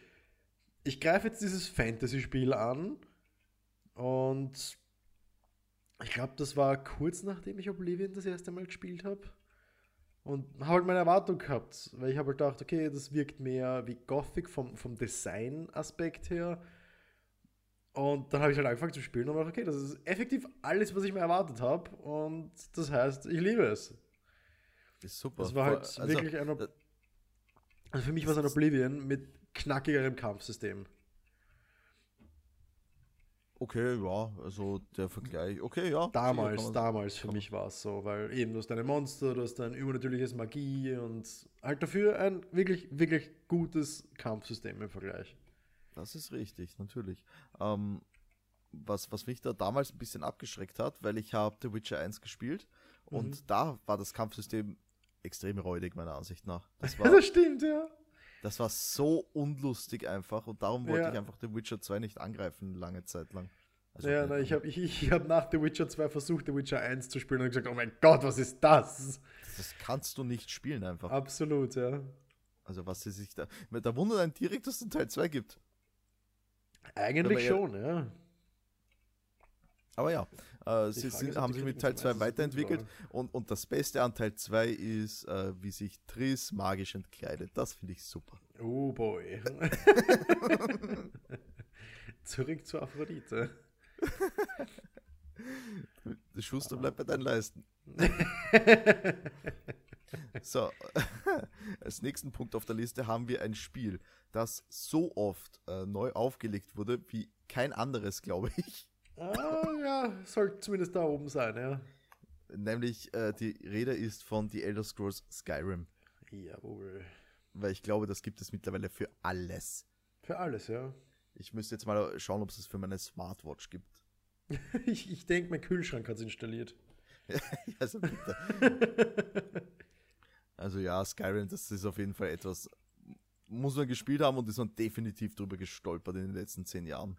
ich greife jetzt dieses Fantasy-Spiel an und ich glaube, das war kurz nachdem ich Oblivion das erste Mal gespielt habe und habe halt meine Erwartung gehabt, weil ich habe halt gedacht, okay, das wirkt mehr wie Gothic vom, vom Design-Aspekt her und dann habe ich halt angefangen zu spielen und war okay, das ist effektiv alles, was ich mir erwartet habe. Und das heißt, ich liebe es. Ist super. Das war halt also, wirklich ein. Also für mich war es ein Oblivion mit knackigerem Kampfsystem. Okay, ja, also der Vergleich. Okay, ja. Damals, sicher damals für mich war es so, weil eben du hast deine Monster, du hast dein übernatürliches Magie und halt dafür ein wirklich, wirklich gutes Kampfsystem im Vergleich. Das ist richtig, natürlich. Ähm, was, was mich da damals ein bisschen abgeschreckt hat, weil ich habe The Witcher 1 gespielt und Mhm. da war das Kampfsystem extrem räudig, meiner Ansicht nach. Das war, das stimmt, ja. Das war so unlustig einfach und darum wollte Ja. ich einfach The Witcher 2 nicht angreifen, lange Zeit lang. Also, ja, na, ich habe ich, ich hab nach The Witcher 2 versucht, The Witcher 1 zu spielen und gesagt, oh mein Gott, was ist das? Das kannst du nicht spielen einfach. Absolut, ja. Also was sie sich da. Da wundert einen direkt, dass es Teil 2 gibt. Eigentlich schon, ja. Aber ja, äh, sie sind, haben sich mit Teil zum 2 Eis so gut weiterentwickelt und, und das Beste an Teil 2 ist, äh, wie sich Triss magisch entkleidet. Das finde ich super. Oh boy. Zurück zur Aphrodite. Der Schuster bleibt bei deinen Leisten. So, als nächsten Punkt auf der Liste haben wir ein Spiel, das so oft äh, neu aufgelegt wurde wie kein anderes, glaube ich. Ah, ja, sollte zumindest da oben sein, ja. Nämlich äh, die Rede ist von The Elder Scrolls Skyrim. Jawohl. Weil ich glaube, das gibt es mittlerweile für alles. Für alles, ja. Ich müsste jetzt mal schauen, ob es es für meine Smartwatch gibt. Ich, ich denke, mein Kühlschrank hat es installiert. also bitte. Also ja, Skyrim, das ist auf jeden Fall etwas, muss man gespielt haben und ist man definitiv drüber gestolpert in den letzten zehn Jahren.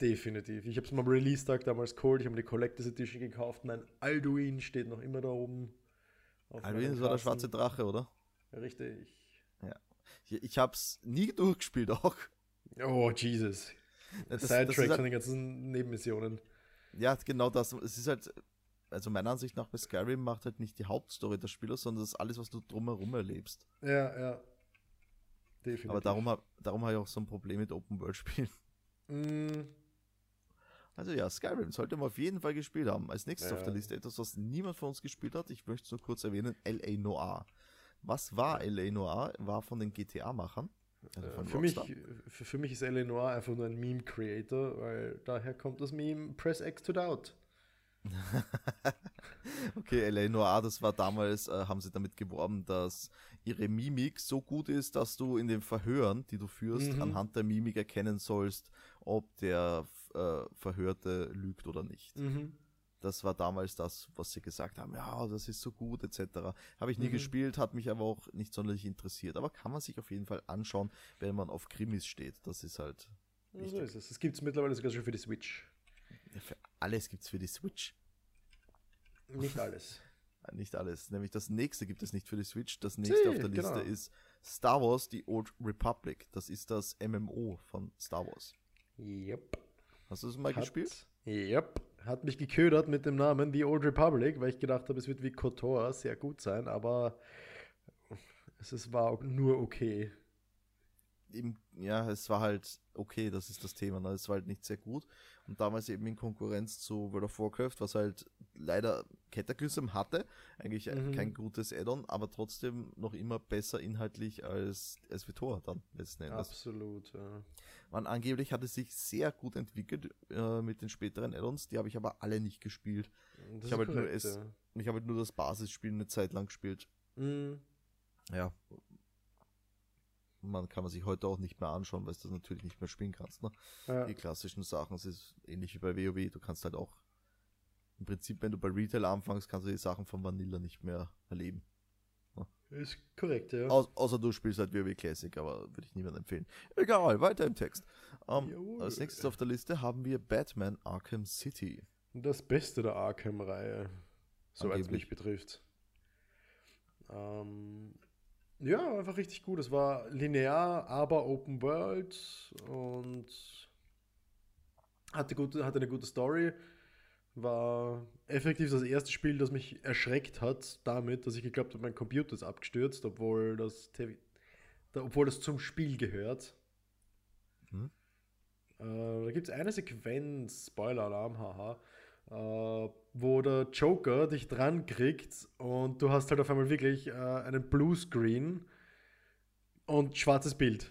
Definitiv. Ich habe es mal am Release-Tag damals geholt. Ich habe mir die Collectors Edition gekauft. Mein Alduin steht noch immer da oben. das war der schwarze Drache, oder? Richtig. Ich, ich hab's nie durchgespielt auch. Oh, Jesus. Das, das Sidetrack ist von halt, den ganzen Nebenmissionen. ja, genau das. Es ist halt, also meiner Ansicht nach bei Skyrim macht halt nicht die Hauptstory des Spielers, sondern das ist alles, was du drumherum erlebst. Ja, ja. Definitiv. Aber darum, darum habe ich auch so ein Problem mit Open-World-Spielen. Mm, Also ja, Skyrim sollte man auf jeden Fall gespielt haben. Als nächstes Ja. auf der Liste etwas, was niemand von uns gespielt hat. Ich möchte es nur kurz erwähnen, L.A. Noir. Was war L.A. Noir? War von den GTA-Machern. Also äh, für, mich, für, für mich ist Eleanor einfach nur ein Meme-Creator, weil daher kommt das Meme Press X to Doubt. Okay, L.A. Noir, das war damals, äh, haben sie damit geworben, dass ihre Mimik so gut ist, dass du in den Verhören, die du führst, Mhm. anhand der Mimik erkennen sollst, ob der äh, Verhörte lügt oder nicht. Mhm. Das war damals das, was sie gesagt haben, ja, das ist so gut, etc. Habe ich nie Mhm. gespielt, hat mich aber auch nicht sonderlich interessiert. Aber kann man sich auf jeden Fall anschauen, wenn man auf Krimis steht. Das ist halt, Ja, so ist es. Es gibt es mittlerweile sogar schon für die Switch. ja, für alles gibt's für die Switch. Nicht alles. Nicht alles. Nämlich das nächste gibt es nicht für die Switch. Das nächste auf der Liste genau. ist Star Wars, die Old Republic. Das ist das MMO von Star Wars. Yep. Hast du das mal gespielt? Yep. Hat mich geködert mit dem Namen The Old Republic, weil ich gedacht habe, es wird wie KOTOR sehr gut sein, aber es ist, war nur okay. Eben, ja, es war halt okay, das ist das Thema. Ne? Es war halt nicht sehr gut. Und damals eben in Konkurrenz zu World of Warcraft, was halt leider Cataclysm hatte. Eigentlich Mhm. kein gutes Add-on, aber trotzdem noch immer besser inhaltlich als SWTOR dann letzten Endes. Absolut. Ja. Man, angeblich hat es sich sehr gut entwickelt äh, mit den späteren Add-ons, die habe ich aber alle nicht gespielt. Das Ich habe halt ja. Habe halt nur das Basisspiel eine Zeit lang gespielt. Mhm. Ja. Man kann man sich heute auch nicht mehr anschauen, weil du das natürlich nicht mehr spielen kannst. Ne? Ja. Die klassischen Sachen, es ist ähnlich wie bei WoW. Du kannst halt auch im Prinzip, wenn du bei Retail anfängst, kannst du die Sachen von Vanilla nicht mehr erleben. Ist korrekt, ja. Au außer du spielst halt WoW Classic, aber würde ich niemandem empfehlen. Egal, weiter im Text. Ähm, Jawohl. als nächstes auf der Liste haben wir Batman Arkham City. Das Beste der Arkham-Reihe, soweit es mich betrifft. Ähm, ja, einfach richtig gut. Es war linear, aber Open World und hatte, gute, hatte eine gute Story. War effektiv das erste Spiel, das mich erschreckt hat, damit, dass ich geglaubt habe, mein Computer ist abgestürzt, obwohl das, obwohl das zum Spiel gehört. Mhm. Äh, da gibt es eine Sequenz, Spoiler-Alarm, haha, äh, wo der Joker dich dran kriegt und du hast halt auf einmal wirklich äh, einen Bluescreen und schwarzes Bild.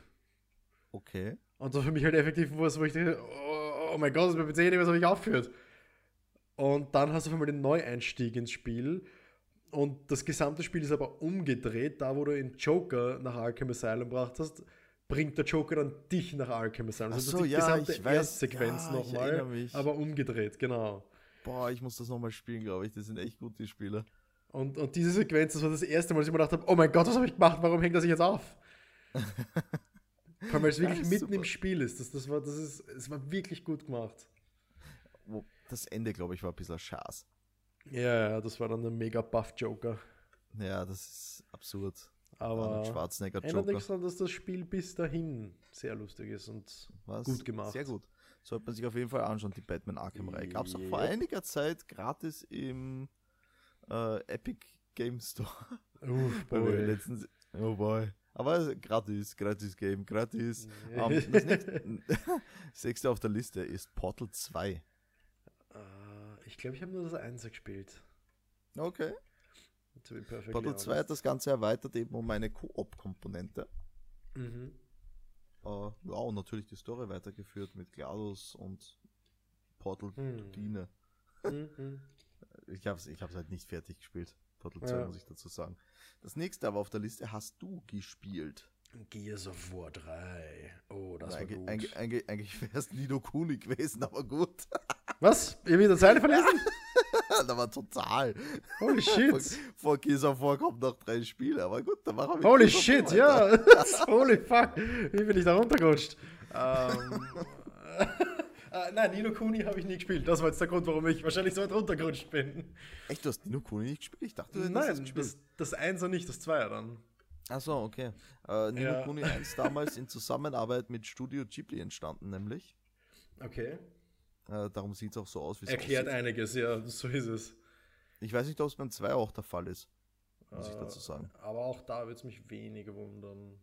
Okay. Und das für mich halt effektiv was, wo ich dachte, oh, oh mein Gott, das ist mein PC mehr so mich aufführt. Und dann hast du auf einmal den Neueinstieg ins Spiel. Und das gesamte Spiel ist aber umgedreht. Da, wo du den Joker nach Arkham Asylum gebracht hast, bringt der Joker dann dich nach Arkham Asylum. Also so, das ist die ja, gesamte ich weiß. Erstsequenz Ja, ich nochmal, aber umgedreht, genau. Boah, ich muss das nochmal spielen, glaube ich. Das sind echt gute Spiele. Und, und diese Sequenz, das war das erste Mal, dass ich mir gedacht habe, oh mein Gott, was habe ich gemacht? Warum hängt das jetzt auf? Vor allem, weil es wirklich mitten super. im Spiel ist. Das, das war, das ist, es war wirklich gut gemacht. Das Ende, glaube ich, war ein bisschen Schaß. Ja, das war dann ein mega buff Joker. Ja, das ist absurd. Aber Schwarzenegger ändert Joker. nichts daran, dass das Spiel bis dahin sehr lustig ist und Was? gut gemacht. Sehr gut. Sollte man sich auf jeden Fall anschauen, die Batman Arkham-Reihe. Gab es auch vor einiger Zeit gratis im äh, Epic Game Store. Uff, boy. letztens, oh boy. Aber es ist gratis, gratis Game, gratis. Ähm, das nächste, das nächste auf der Liste ist Portal 2. Äh, ich glaube, ich habe nur das Einser gespielt. Okay. Portal 2 hat das Ganze erweitert eben um eine Koop-Komponente. Mhm. Äh, ja, und natürlich die Story weitergeführt mit GLaDOS und Portal Hm. Dine. Mhm. Ich habe es ich hab's halt nicht fertig gespielt. Portal 2 Ja. muss ich dazu sagen. Das nächste aber auf der Liste hast du gespielt. Gears of War 3. Oh, das war eigentlich gut. eigentlich, eigentlich, eigentlich wäre es Nino Kuni gewesen, aber gut. Was? Ihr wieder Zeile verlesen? da war total. Holy shit. vor War kommen noch drei Spiele, aber gut, dann machen wir Holy shit, ja. Holy fuck. Wie bin ich da runtergerutscht? Ähm, äh, nein, Nino Kuni habe ich nie gespielt. Das war jetzt der Grund, warum ich wahrscheinlich so weit runtergerutscht bin. Echt, du hast Nino Kuni nicht gespielt? Ich dachte, du Nein, gespielt. das, das Einser nicht, das Zweier dann. Achso, okay. Äh, Nino Ja. Kuni 1 damals in Zusammenarbeit mit Studio Ghibli entstanden, nämlich. Okay. Äh, darum sieht es auch so aus, wie es Erklärt aussieht. einiges, ja, so ist es. Ich weiß nicht, ob es beim 2 auch der Fall ist, muss ich Äh, dazu sagen. Aber auch da würde es mich wenig wundern.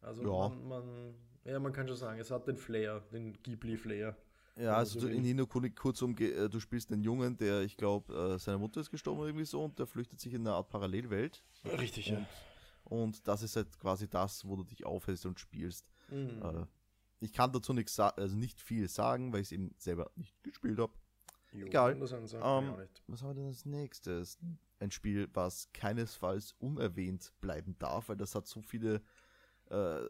Also Ja. man, man, ja, man kann schon sagen, es hat den Flair, den Ghibli-Flair. Ja, also so du, in Kuni, kurzum, äh, du spielst einen Jungen, der, ich glaube, äh, seine Mutter ist gestorben irgendwie so und der flüchtet sich in eine Art Parallelwelt. Richtig, Und, und das ist halt quasi das, wo du dich aufhältst und spielst. Mhm. Ich kann dazu nichts also nicht viel sagen, weil ich es eben selber nicht gespielt habe. Egal. sagen, Ähm. Was haben wir denn als nächstes? Ein Spiel, was keinesfalls unerwähnt bleiben darf, weil das hat so viele äh,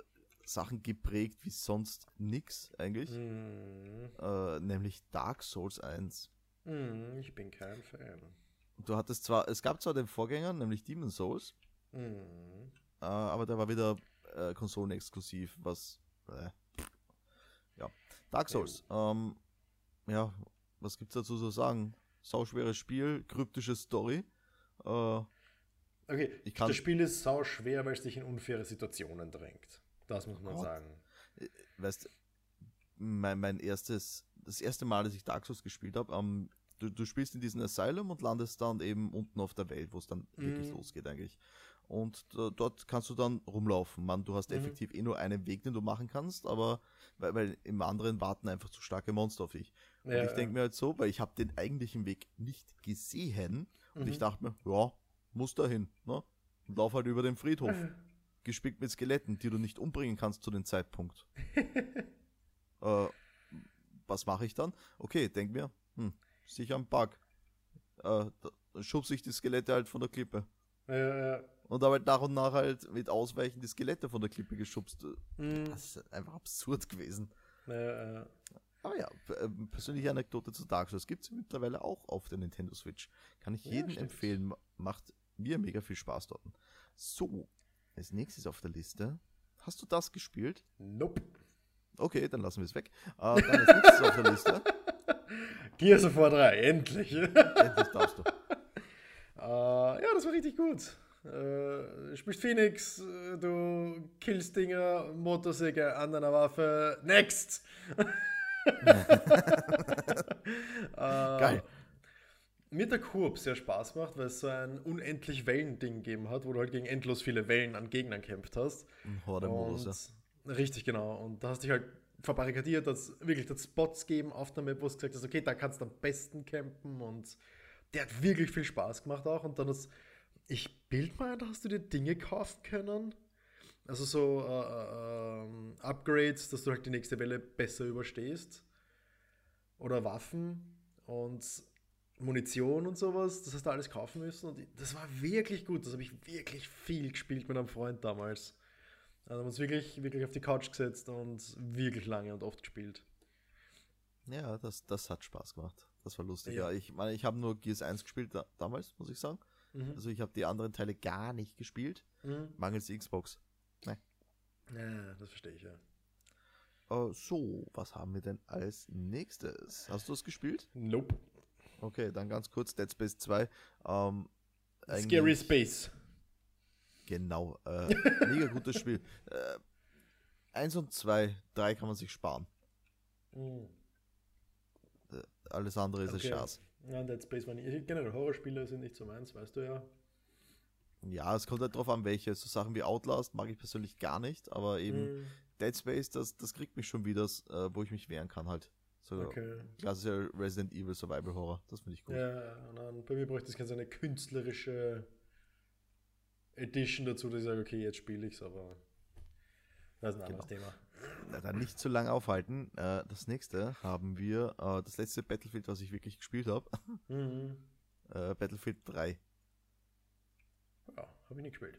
Sachen geprägt wie sonst nix eigentlich. Mhm. Äh, nämlich Dark Souls 1. Hm, ich bin kein Fan. Du hattest zwar, es gab zwar den Vorgänger, nämlich Demon Souls, Hm. äh, aber der war wieder äh, konsolenexklusiv, was. Äh. Dark Souls. Ähm, ja, was gibt's dazu zu sagen? Sauschweres Spiel, kryptische Story. Äh, Okay, das Spiel ist sau schwer, weil es dich in unfaire Situationen drängt. Das muss man Gott. sagen. weißt mein, mein erstes, das erste Mal, dass ich Dark Souls gespielt habe, ähm, du, du spielst in diesem Asylum und landest dann eben unten auf der Welt, wo es dann wirklich Mhm. losgeht eigentlich. Und äh, dort kannst du dann rumlaufen. Man, du hast Mhm. effektiv eh nur einen Weg, den du machen kannst, aber weil, weil im anderen warten einfach zu starke Monster auf dich. Und Ja, ich denke ja. mir halt so, weil ich habe den eigentlichen Weg nicht gesehen und Mhm. ich dachte mir, ja, muss dahin, ne? Und lauf halt über den Friedhof gespickt mit Skeletten, die du nicht umbringen kannst zu dem Zeitpunkt. äh, was mache ich dann? Okay, denk mir, hm, sicher ein Bug. Äh, schubse ich die Skelette halt von der Klippe. Ja, ja. Und habe halt nach und nach halt mit Ausweichen die Skelette von der Klippe geschubst. Hm. Das ist einfach absurd gewesen. Ja, ja. Aber ja, ähm, persönliche Anekdote zu Dark Souls gibt es mittlerweile auch auf der Nintendo Switch. Kann ich Ja, jedem stimmt. empfehlen. Ma- Macht mir mega viel Spaß dort. So, als nächstes auf der Liste. Hast du das gespielt? Nope. Okay, dann lassen wir es weg. Äh, dann als nächstes auf der Liste. Gears of War 3, endlich. Endlich darfst du. Äh, ja, das war richtig gut. Äh, spielst Phoenix, äh, du killst Dinger, Motorsäge an deiner Waffe. Next! äh, Geil. Mir hat der Koop sehr Spaß gemacht, weil es so ein unendlich Wellen-Ding gegeben hat, wo du halt gegen endlos viele Wellen an Gegnern kämpft hast. Horde-Modus, ja. Richtig, genau. Und da hast du dich halt verbarrikadiert, dass wirklich dort Spots geben auf der Map, wo du gesagt hast, okay, da kannst du am besten campen und der hat wirklich viel Spaß gemacht auch. Und dann das, ich bild mal, ein, da hast du dir Dinge kaufen können. Also so äh, äh, ähm, Upgrades, dass du halt die nächste Welle besser überstehst. Oder Waffen und Munition und sowas. Das hast du alles kaufen müssen. Und das war wirklich gut. Das habe ich wirklich viel gespielt mit einem Freund damals. Also haben wir uns wirklich, wirklich auf die Couch gesetzt und wirklich lange und oft gespielt. Ja, das, das hat Spaß gemacht. Das war lustig. Ja. Ja, ich meine, ich habe nur Gears 1 gespielt da, damals, muss ich sagen. Mhm. Also ich habe die anderen Teile gar nicht gespielt, Mhm. mangels Xbox. Ja, das verstehe ich, ja. Äh, so, was haben wir denn als nächstes? Hast du es gespielt? Nope. Okay, dann ganz kurz Dead Space 2. Ähm, Scary Space. Genau, äh, mega gutes Spiel. Äh, eins und zwei, drei kann man sich sparen. Mhm. Alles andere ist Okay. ein Schatz. Ja, Dead Space war nicht. Generell Horrorspiele sind nicht so meins, weißt du ja. Ja, es kommt halt drauf an, welche. So Sachen wie Outlast mag ich persönlich gar nicht, aber eben Mhm. Dead Space, das, das kriegt mich schon wieder, äh, wo ich mich wehren kann halt. So Okay. klassischer Resident Evil Survival Horror, das finde ich gut. Ja, nein, bei mir bräuchte es so eine künstlerische Edition dazu, dass ich sage, okay, jetzt spiele ich es, aber das ist ein anderes Thema. Na, dann nicht zu lange aufhalten. Äh, das nächste haben wir, äh, das letzte Battlefield, was ich wirklich gespielt habe, Mhm. äh, Battlefield 3. Ja, habe ich nicht gespielt.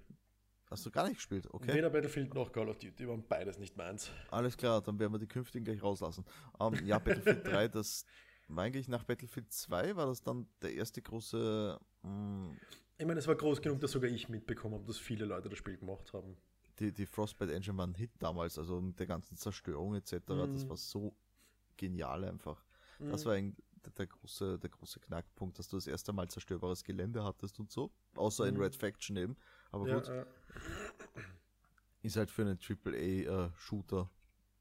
Hast du gar nicht gespielt? Okay. Weder Battlefield noch Call of Duty waren beides nicht meins. Alles klar, dann werden wir die künftigen gleich rauslassen. Ähm, ja, Battlefield 3, das war eigentlich nach Battlefield 2, war das dann der erste große, mh, Ich meine, es war groß genug, dass sogar ich mitbekommen habe, dass viele Leute das Spiel gemacht haben. Die, die Frostbite Engine war ein Hit damals, also mit der ganzen Zerstörung etc. Das Mhm. war so genial einfach. Das Mhm. war eigentlich der, große, der große Knackpunkt, dass du das erste Mal zerstörbares Gelände hattest und so. Außer in Mhm. Red Faction eben. Aber ja, gut, äh, ist halt für einen AAA-Shooter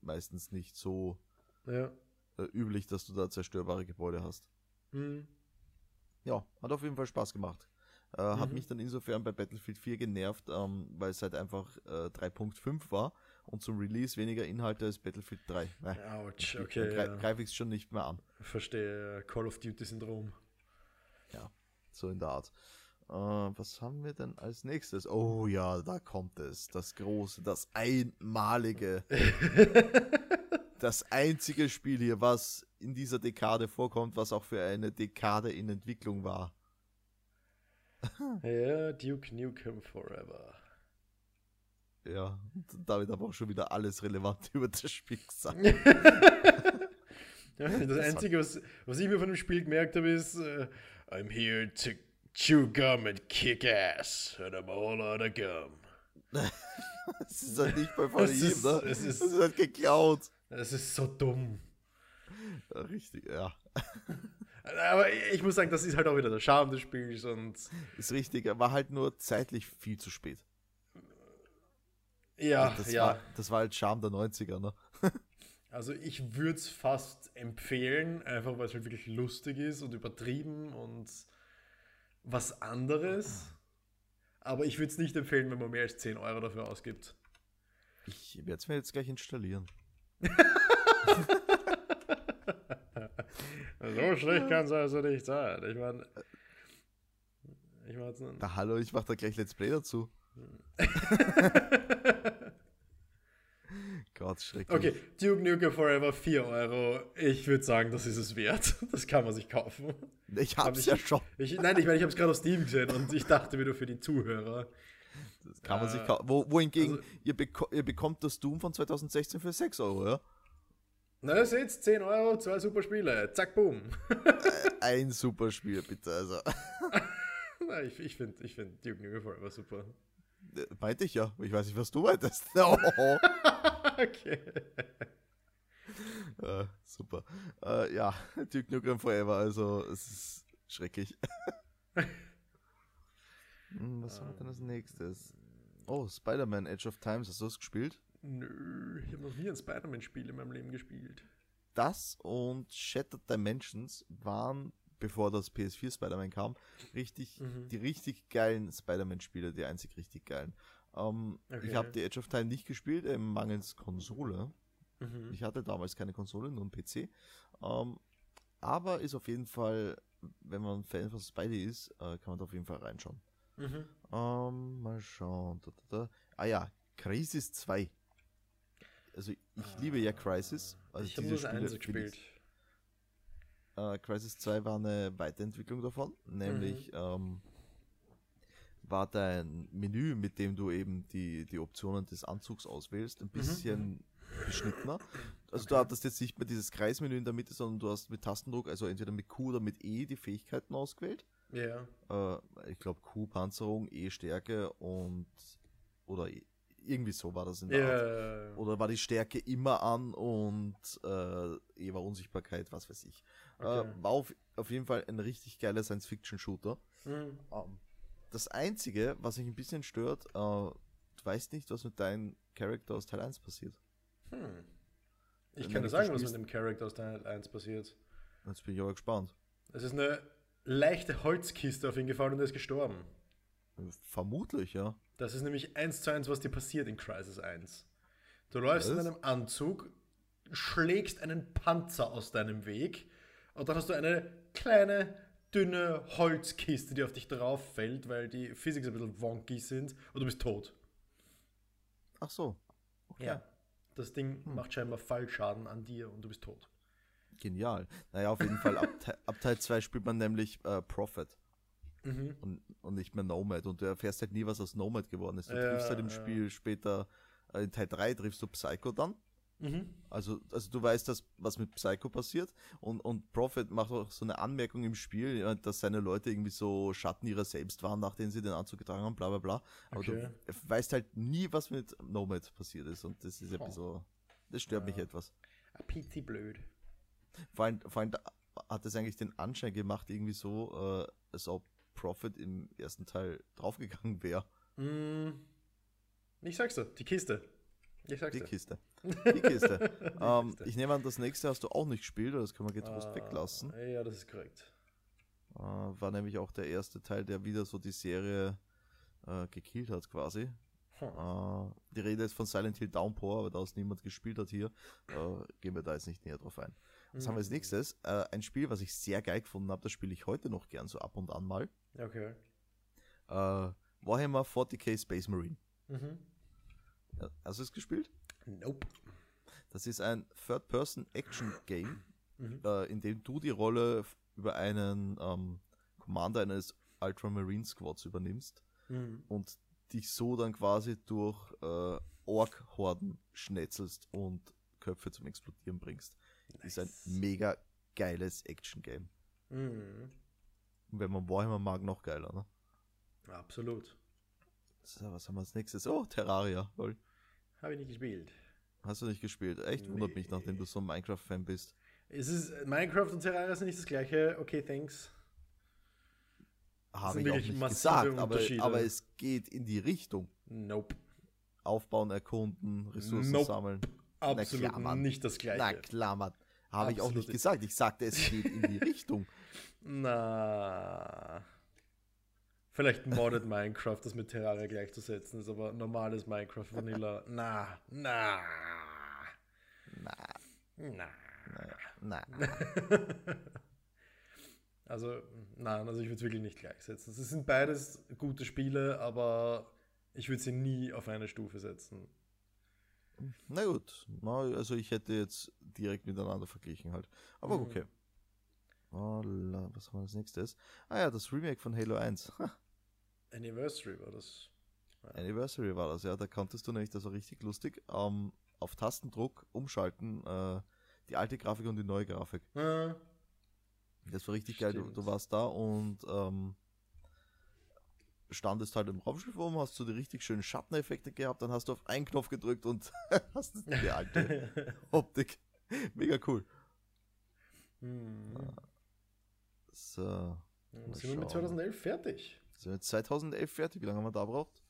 meistens nicht so ja. äh, üblich, dass du da zerstörbare Gebäude hast. Mhm. Ja, hat auf jeden Fall Spaß gemacht. Äh, Hat Mhm. mich dann insofern bei Battlefield 4 genervt, ähm, weil es halt einfach äh, 3.5 war und zum Release weniger Inhalte als Battlefield 3. Nein, Autsch, dann okay. grei Ja. greife ich es schon nicht mehr an. Verstehe, Call of Duty-Syndrom. So in der Art. Äh, was haben wir denn als nächstes? Oh ja, da kommt es. Das große, das einmalige, das einzige Spiel hier, was in dieser Dekade vorkommt, was auch für eine Dekade in Entwicklung war. Ja, Duke Nukem Forever. Ja, damit aber auch schon wieder alles relevant über das Spiel gesagt. Ja, das, Einzige, was, was ich mir von dem Spiel gemerkt habe, ist uh, I'm here to chew gum and kick ass and I'm all out of gum. das ist halt nicht bei von ihm, ne? Es ist, das ist halt geklaut. Das ist so dumm. Ja, richtig, ja. Aber ich muss sagen, das ist halt auch wieder der Charme des Spiels und. Ist richtig, er war halt nur zeitlich viel zu spät. Ja, das ja. War, das war halt Charme der 90er, ne? Also ich würde es fast empfehlen, einfach weil es halt wirklich lustig ist und übertrieben und was anderes. Aber ich würde es nicht empfehlen, wenn man mehr als 10 Euro dafür ausgibt. Ich werde es mir jetzt gleich installieren. so schlecht kann es also nicht sein. Ich meine. Ich meine. Na hallo, ich mache da gleich Let's Play dazu. Gott, schrecklich. Okay, Duke Nukem Forever 4 Euro. Ich würde sagen, das ist es wert. Das kann man sich kaufen. Ich hab's ich, ja schon. Ich, nein, ich meine, ich habe es gerade auf Steam gesehen und ich dachte wieder für die Zuhörer. Das kann man äh, sich kaufen. Wo, wohingegen, also, ihr, beko ihr, bekommt das Doom von 2016 für 6 Euro, ja? Na, seht 10 Euro, zwei super Spiele. Zack, boom. Ein super Spiel, bitte. Also. Na, ich ich finde ich find Duke Nukem Forever super. Äh, meinte ich ja. Ich weiß nicht, was du meintest. Oh. okay. Uh, super. Uh, ja, Duke Nukem Forever, also es ist schrecklich. hm, was war denn als nächstes? Oh, Spider-Man Edge of Times, hast du das gespielt? Nö, ich habe noch nie ein Spider-Man-Spiel in meinem Leben gespielt. Das und Shattered Dimensions waren bevor das PS4 Spider-Man kam, richtig, mhm. die richtig geilen Spider-Man-Spiele, die einzig richtig geilen. Ähm, okay. Ich habe die Edge of Time nicht gespielt, äh, mangels Konsole. Mhm. Ich hatte damals keine Konsole, nur einen PC. Ähm, aber ist auf jeden Fall, wenn man Fan von Spidey ist, äh, kann man da auf jeden Fall reinschauen. Mhm. Ähm, mal schauen. Da, da, da. Ah ja, Crisis 2. Also ich ah, liebe ja Crisis. Also ich habe nur das Spiele, gespielt. Äh, Crisis 2 war eine Weiterentwicklung davon, nämlich mhm. ähm, war dein Menü, mit dem du eben die, die Optionen des Anzugs auswählst, ein mhm. bisschen mhm. beschnittener. Also okay. du hattest jetzt nicht mehr dieses Kreismenü in der Mitte, sondern du hast mit Tastendruck, also entweder mit Q oder mit E, die Fähigkeiten ausgewählt. Ja. Yeah. Äh, ich glaube Q Panzerung, E Stärke und oder e, irgendwie so war das in der yeah. Art. Oder war die Stärke immer an und äh, E war Unsichtbarkeit, was weiß ich. Okay. Äh, war auf, auf, jeden Fall ein richtig geiler Science-Fiction-Shooter. Mhm. Ähm, das Einzige, was mich ein bisschen stört, äh, du weißt nicht, was mit deinem Charakter aus Teil 1 passiert. Hm. Ich kann dir sagen, was mit dem Charakter aus Teil 1 passiert. Jetzt bin ich aber gespannt. Es ist eine leichte Holzkiste auf ihn gefallen und er ist gestorben. Vermutlich, ja. Das ist nämlich eins zu eins, was dir passiert in Crisis 1. Du läufst was? in einem Anzug, schlägst einen Panzer aus deinem Weg und dann hast du eine kleine, dünne Holzkiste, die auf dich drauf fällt, weil die Physik ein bisschen wonky sind und du bist tot. Ach so. Okay. Ja. Das Ding hm. macht scheinbar Fallschaden an dir und du bist tot. Genial. Naja, auf jeden Fall, ab, ab Teil 2 spielt man nämlich äh, Prophet. Mhm. Und, und nicht mehr Nomad. Und du erfährst halt nie, was aus Nomad geworden ist. Du ja, triffst halt im ja. Spiel später, äh, in Teil 3 triffst du Psycho dann. Mhm. Also, also du weißt, dass, was mit Psycho passiert und, und Prophet macht auch so eine Anmerkung im Spiel, dass seine Leute irgendwie so Schatten ihrer selbst waren, nachdem sie den Anzug getragen haben, bla bla bla. Aber okay. du weißt halt nie, was mit Nomad passiert ist und das ist ein bisschen, das stört ja. mich etwas. Ein Pizzi blöd. Vor allem, vor allem hat es eigentlich den Anschein gemacht, irgendwie so, äh, als ob Prophet im ersten Teil draufgegangen wäre. Mm, ich sag's dir, die Kiste. Ich sag's die dir. Kiste. Die Kiste. die ähm, Kiste. Ich nehme an, das nächste hast du auch nicht gespielt, oder das können wir getrost uh, weglassen. Ja, das ist korrekt. Uh, war nämlich auch der erste Teil, der wieder so die Serie uh, gekillt hat, quasi. Hm. die Rede ist von Silent Hill Downpour, aber da es niemand gespielt hat hier, gehen wir da jetzt nicht näher drauf ein. Was mhm. haben wir als mhm. nächstes? ein Spiel, was ich sehr geil gefunden habe, das spiele ich heute noch gern so ab und an mal. Okay. Warhammer 40k Space Marine. Mhm. Hast du es gespielt? Nope. Das ist ein Third-Person-Action-Game, mhm. äh, in dem du die Rolle über einen ähm, Commander eines Ultramarine Squads übernimmst mhm. und dich so dann quasi durch äh, Ork-Horden schnetzelst und Köpfe zum Explodieren bringst. Ist ein Nice. mega geiles Action-Game. Mhm. Wenn man Warhammer mag, noch geiler, ne? Absolut. So, was haben wir als nächstes? Oh, Terraria. Lol. Habe ich nicht gespielt. Hast du nicht gespielt? Echt wundert mich, nachdem du so ein Minecraft-Fan bist. Es ist, Minecraft und Terraria sind nicht das gleiche. Okay, thanks. Habe ich auch nicht gesagt, aber, aber es geht in die Richtung. Nope. Aufbauen, erkunden, Ressourcen Nope. sammeln. Absolut klar, Mann. nicht das gleiche. Na klar, Mann. Habe ich auch nicht nicht. gesagt. Ich sagte, es geht in die Richtung. Na. Vielleicht modded Minecraft, das mit Terraria gleichzusetzen ist, aber normales Minecraft Vanilla. Na, na, Na, na. na. Also, nein, also ich würde es wirklich nicht gleichsetzen. Es sind beides gute Spiele, aber ich würde sie nie auf eine Stufe setzen. Na gut. Na, also ich hätte jetzt direkt miteinander verglichen halt. Aber Mhm. okay. Oh, was haben wir als nächstes? Ah ja, das Remake von Halo 1. Ha, Anniversary war das. Anniversary war das, ja. Da konntest du nämlich, das war richtig lustig, ähm, auf Tastendruck umschalten, äh, die alte Grafik und die neue Grafik. Ah, Das war richtig geil. Du, Stimmt. du warst da und ähm, standest halt im Raumschiff rum, hast du die richtig schönen Schatteneffekte gehabt, dann hast du auf einen Knopf gedrückt und hast die alte Optik. Mega cool. hm. So, Dann sind wir mit schauen. 2011 fertig. sind wir jetzt 2011 fertig. Wie lange haben wir da braucht?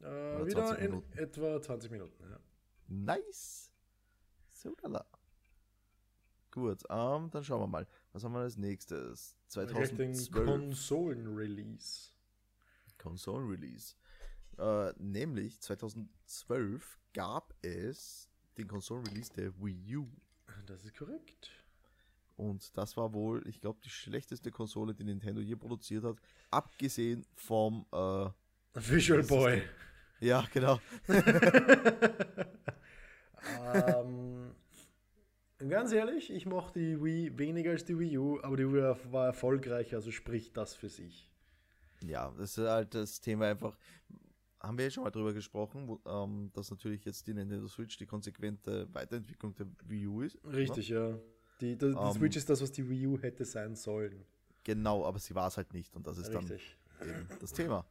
Äh, wieder 20 in Minuten. etwa 20 Minuten. Ja. Nice. So lala. Gut, ähm, dann schauen wir mal. Was haben wir als nächstes? Gleich den 2012 Konsolen-Release. Konsolen-Release. Äh, nämlich 2012 gab es den Konsolen-Release der Wii U. Das ist korrekt. Und das war wohl, ich glaube, die schlechteste Konsole, die Nintendo je produziert hat. Abgesehen vom, äh, Visual Boy. ja, genau. ähm, ganz ehrlich, ich mochte die Wii weniger als die Wii U, aber die Wii war erfolgreicher, also spricht das für sich. Ja, das ist halt das Thema einfach. Haben wir ja schon mal drüber gesprochen, wo, ähm, dass natürlich jetzt die Nintendo Switch die konsequente Weiterentwicklung der Wii U ist. Richtig, ja. Die, die, die Ähm, Switch ist das, was die Wii U hätte sein sollen. Genau, aber sie war es halt nicht und das ist Richtig. dann eben das Thema.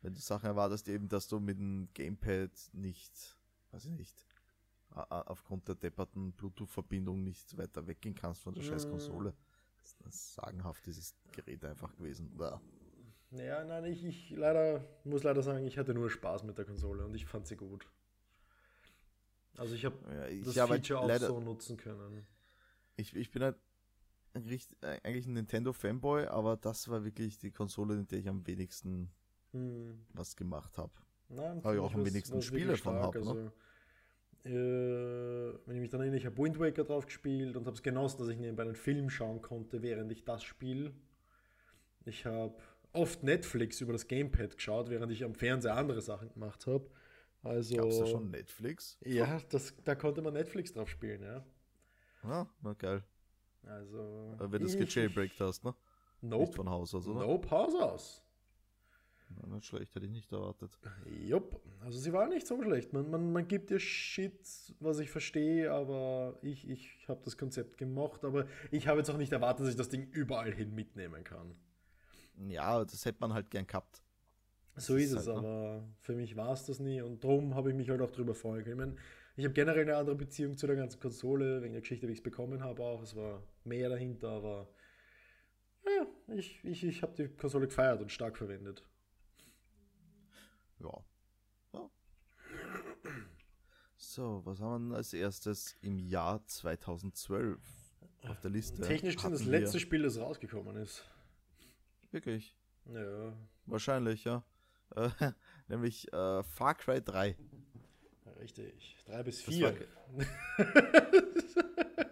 Wenn du Sachen erwartest, eben, dass du mit dem Gamepad nicht, weiß ich nicht, aufgrund der depperten Bluetooth-Verbindung nicht weiter weggehen kannst von der scheiß Mm. Konsole. Das ist das sagenhaft dieses Gerät einfach gewesen. Bäh. Ja, nein, ich, ich leider, muss leider sagen, ich hatte nur Spaß mit der Konsole und ich fand sie gut. Also ich habe Ja, ich das habe halt Feature auch leider, so nutzen können. ich, ich bin halt ein richt- äh, eigentlich ein Nintendo-Fanboy, aber das war wirklich die Konsole, in der ich am wenigsten Hm. was gemacht habe. Weil ich auch am wenigsten Spiele von stark. hab, ne? Also, äh, wenn ich mich dann erinnere, ich habe Wind Waker drauf gespielt und habe es genossen, dass ich nebenbei einen Film schauen konnte, während ich das spiele. Ich habe oft Netflix über das Gamepad geschaut, während ich am Fernseher andere Sachen gemacht habe. Also, Gab es da schon Netflix? ja, das, da konnte man Netflix drauf spielen, ja. Ja, na geil. Also, Äh, Wenn du es gejailbreakt hast, ne? Nicht Nope. von Haus aus, oder? Nope, Haus aus. Na, Nicht schlecht, hätte ich nicht erwartet. Jupp, also sie war nicht so schlecht. Man, man, man gibt ihr Shit, was ich verstehe, aber ich, ich habe das Konzept gemocht, aber ich habe jetzt auch nicht erwartet, dass ich das Ding überall hin mitnehmen kann. Ja, das hätte man halt gern gehabt. So Das ist ist es, halt, ne? aber für mich war es das nie und darum habe ich mich halt auch drüber freuen können. Ich, mein, ich habe generell eine andere Beziehung zu der ganzen Konsole, wegen der Geschichte, wie ich es bekommen habe auch. Es war mehr dahinter, aber ja, ich, ich, ich habe die Konsole gefeiert und stark verwendet. Ja. ja. So, was haben wir denn als erstes im Jahr 2012 auf der Liste? Technisch gesehen das letzte Spiel, das rausgekommen ist. Wirklich. Ja, Wahrscheinlich, ja. Äh, nämlich äh, Far Cry 3. Richtig. Drei bis Das vier.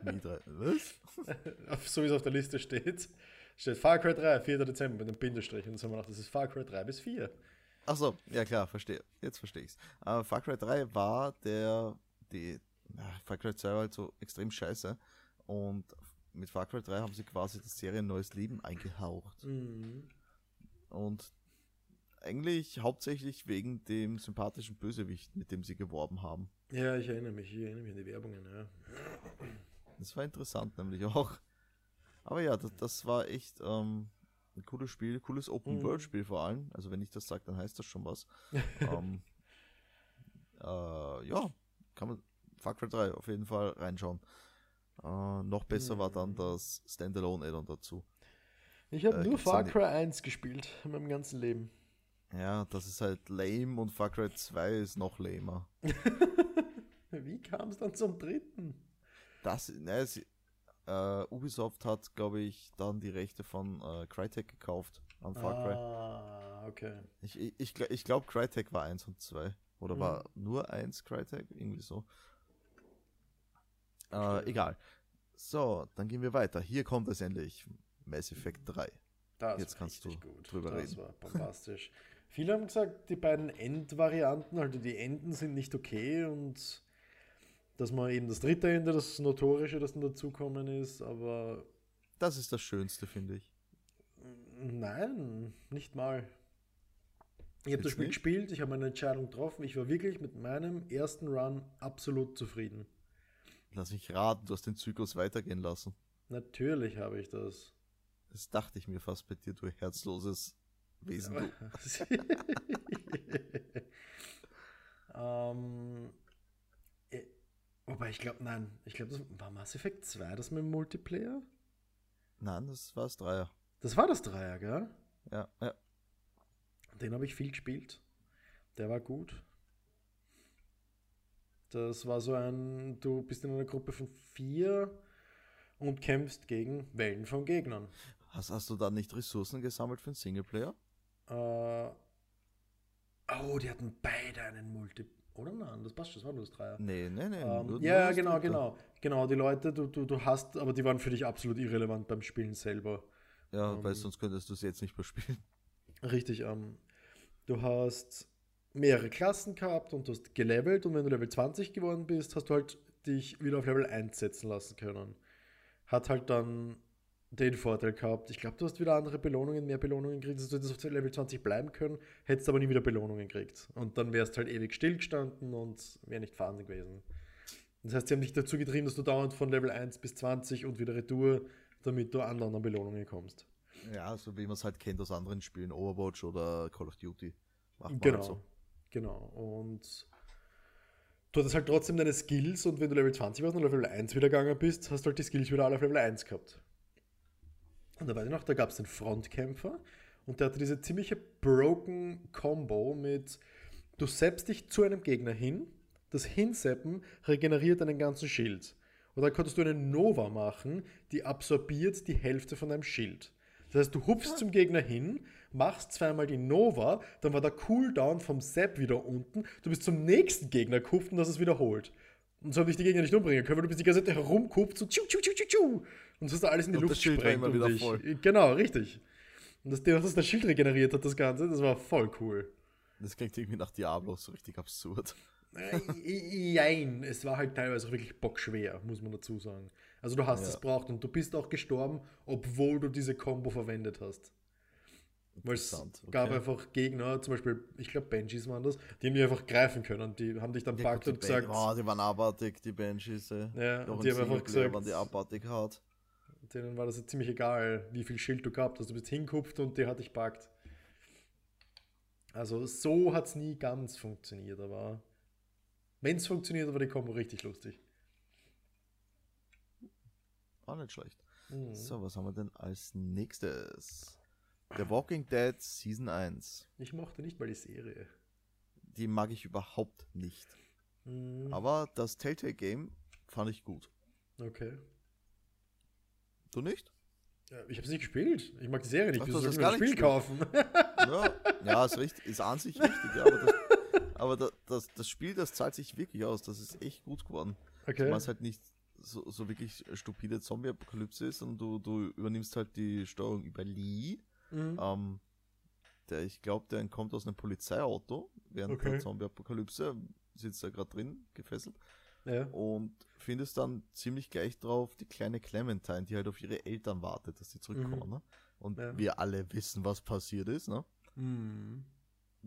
Wie drei? Was? Auf- so wie es auf der Liste steht. Steht Far Cry 3, 4. Dezember mit einem Bindestrich. Und so haben wir gedacht, das ist Far Cry 3 bis 4. Achso, ja klar, verstehe. Jetzt verstehe ich's. Äh, Far Cry 3 war der, die, na, Far Cry 2 war halt so extrem scheiße. Und mit Far Cry 3 haben sie quasi der Serie ein neues Leben eingehaucht. Mhm. Und eigentlich hauptsächlich wegen dem sympathischen Bösewicht, mit dem sie geworben haben. Ja, ich erinnere mich. Ich erinnere mich an die Werbungen, ja. Das war interessant, nämlich auch. Aber ja, das, das war echt ähm, ein cooles Spiel, cooles Open-World-Spiel vor allem. Also wenn ich das sage, dann heißt das schon was. ähm, äh, ja, kann man Far Cry 3 auf jeden Fall reinschauen. Äh, noch besser war dann das Standalone-Addon dazu. Ich habe Äh, nur Far Cry 1 gespielt in meinem ganzen Leben. Ja, das ist halt lame und Far Cry 2 ist noch lamer. Wie kam es dann zum dritten? Das, ne, sie, äh, Ubisoft hat, glaube ich, dann die Rechte von äh, Crytek gekauft an Far Cry. Ah, okay. Ich, ich, ich, gl- ich glaube, Crytek war 1 und 2. Oder Mhm. war nur 1 Crytek? Irgendwie so. Äh, egal. So, dann gehen wir weiter. Hier kommt es endlich. Mass Effect 3. Das Jetzt kannst du gut. drüber das reden. war bombastisch. Viele haben gesagt, die beiden Endvarianten, also die Enden sind nicht okay und dass man eben das dritte Ende, das notorische, das dann dazukommen ist, aber Das ist das Schönste, finde ich. nein, nicht mal. Ich habe das Spiel nicht? gespielt, ich habe meine Entscheidung getroffen, ich war wirklich mit meinem ersten Run absolut zufrieden. Lass mich raten, du hast den Zyklus weitergehen lassen. Natürlich habe ich das. Das dachte ich mir fast bei dir, du herzloses Wesen. Du. ähm, äh, wobei ich glaube, nein, ich glaube, das war Mass Effect 2, das mit dem Multiplayer? Nein, das war das Dreier. Das war das Dreier, gell? Ja, ja. Den habe ich viel gespielt. Der war gut. Das war so ein, du bist in einer Gruppe von vier und kämpfst gegen Wellen von Gegnern. Hast, hast du dann nicht Ressourcen gesammelt für den Singleplayer? Äh, oh, die hatten beide einen Multi. Oder nein, das passt schon, das war nur das Dreier. Nee, nee, nee. Ähm, nur- ja, nur genau, genau. Genau, die Leute, du, du, du hast, aber die waren für dich absolut irrelevant beim Spielen selber. Ja, weil Ähm, sonst könntest du es jetzt nicht mehr spielen. Richtig, ähm, du hast mehrere Klassen gehabt und du hast gelevelt und wenn du Level 20 geworden bist, hast du halt dich wieder auf Level 1 setzen lassen können. Hat halt dann den Vorteil gehabt. Ich glaube, du hast wieder andere Belohnungen, mehr Belohnungen gekriegt, dass du hättest auf Level 20 bleiben können, hättest aber nie wieder Belohnungen gekriegt. Und dann wärst halt ewig stillgestanden und wäre nicht fahren gewesen. Das heißt, sie haben dich dazu getrieben, dass du dauernd von Level 1 bis 20 und wieder Retour, damit du an anderen Belohnungen kommst. Ja, so wie man es halt kennt aus anderen Spielen, Overwatch oder Call of Duty. Macht man Genau. Halt so. Genau. Und du hattest halt trotzdem deine Skills und wenn du Level 20 warst und auf Level 1 wieder gegangen bist, hast du halt die Skills wieder alle auf Level 1 gehabt. Und da weiß ich noch, da gab es den Frontkämpfer und der hatte diese ziemliche broken Combo mit du seppst dich zu einem Gegner hin, das Hinseppen regeneriert deinen ganzen Schild. Und dann konntest du eine Nova machen, die absorbiert die Hälfte von deinem Schild. Das heißt, du hupfst zum Gegner hin, machst zweimal die Nova, dann war der Cooldown vom Sepp wieder unten, du bist zum nächsten Gegner gehupft und das ist wiederholt. Und so haben dich die Gegner nicht umbringen können, weil du bist die ganze Zeit herumgehupft, so tschu, tschu, tschu, tschu, tschu. Und so hast du alles in die Und Luft gesprengt immer wieder dich. voll. Genau, richtig. Und das, dass das Schild regeneriert hat, das Ganze, das war voll cool. Das klingt irgendwie nach Diablo, so richtig absurd. Äh, Jein, es war halt teilweise auch wirklich bockschwer, muss man dazu sagen. Also du hast Ja. es braucht und du bist auch gestorben, obwohl du diese Combo verwendet hast. Weil es Interessant, gab okay. einfach Gegner, zum Beispiel, ich glaube Benjis waren das, die haben die einfach greifen können. Die haben dich dann Ja, packt und die gesagt, Ben- oh, die waren abartig, die Banshees. ey. Ja, Auch und die haben einfach gesagt- waren die abartig hart. denen war das ja ziemlich egal, wie viel Schild du gehabt hast. Du bist hingekupft und der hat dich packt. Also so hat es nie ganz funktioniert, aber wenn es funktioniert, war die Combo richtig lustig. Auch nicht schlecht. Mhm. So, was haben wir denn als nächstes? The Walking Dead Season 1. Ich mochte nicht mal die Serie. Die mag ich überhaupt nicht. Mhm. Aber das Telltale Game fand ich gut. Okay. Du nicht? Ja, ich habe es nicht gespielt. Ich mag die Serie nicht. Ach, Wieso du hast soll ich mir das gar Spiel nicht kaufen? Ja, ja ist, richtig, ist an sich richtig, ja, aber, das, aber das, das, das Spiel, das zahlt sich wirklich aus. Das ist echt gut geworden. Okay. Was halt nicht so, so wirklich stupide Zombie-Apokalypse ist, und du, du übernimmst halt die Steuerung über Lee. Mhm. Ähm, der, ich glaube, der entkommt aus einem Polizeiauto während Okay. der Zombie-Apokalypse, sitzt da gerade drin, gefesselt, Ja. und findest dann ziemlich gleich drauf die kleine Clementine, die halt auf ihre Eltern wartet, dass sie zurückkommen. Mhm. Ne? Und Ja. wir alle wissen, was passiert ist, ne? Mhm.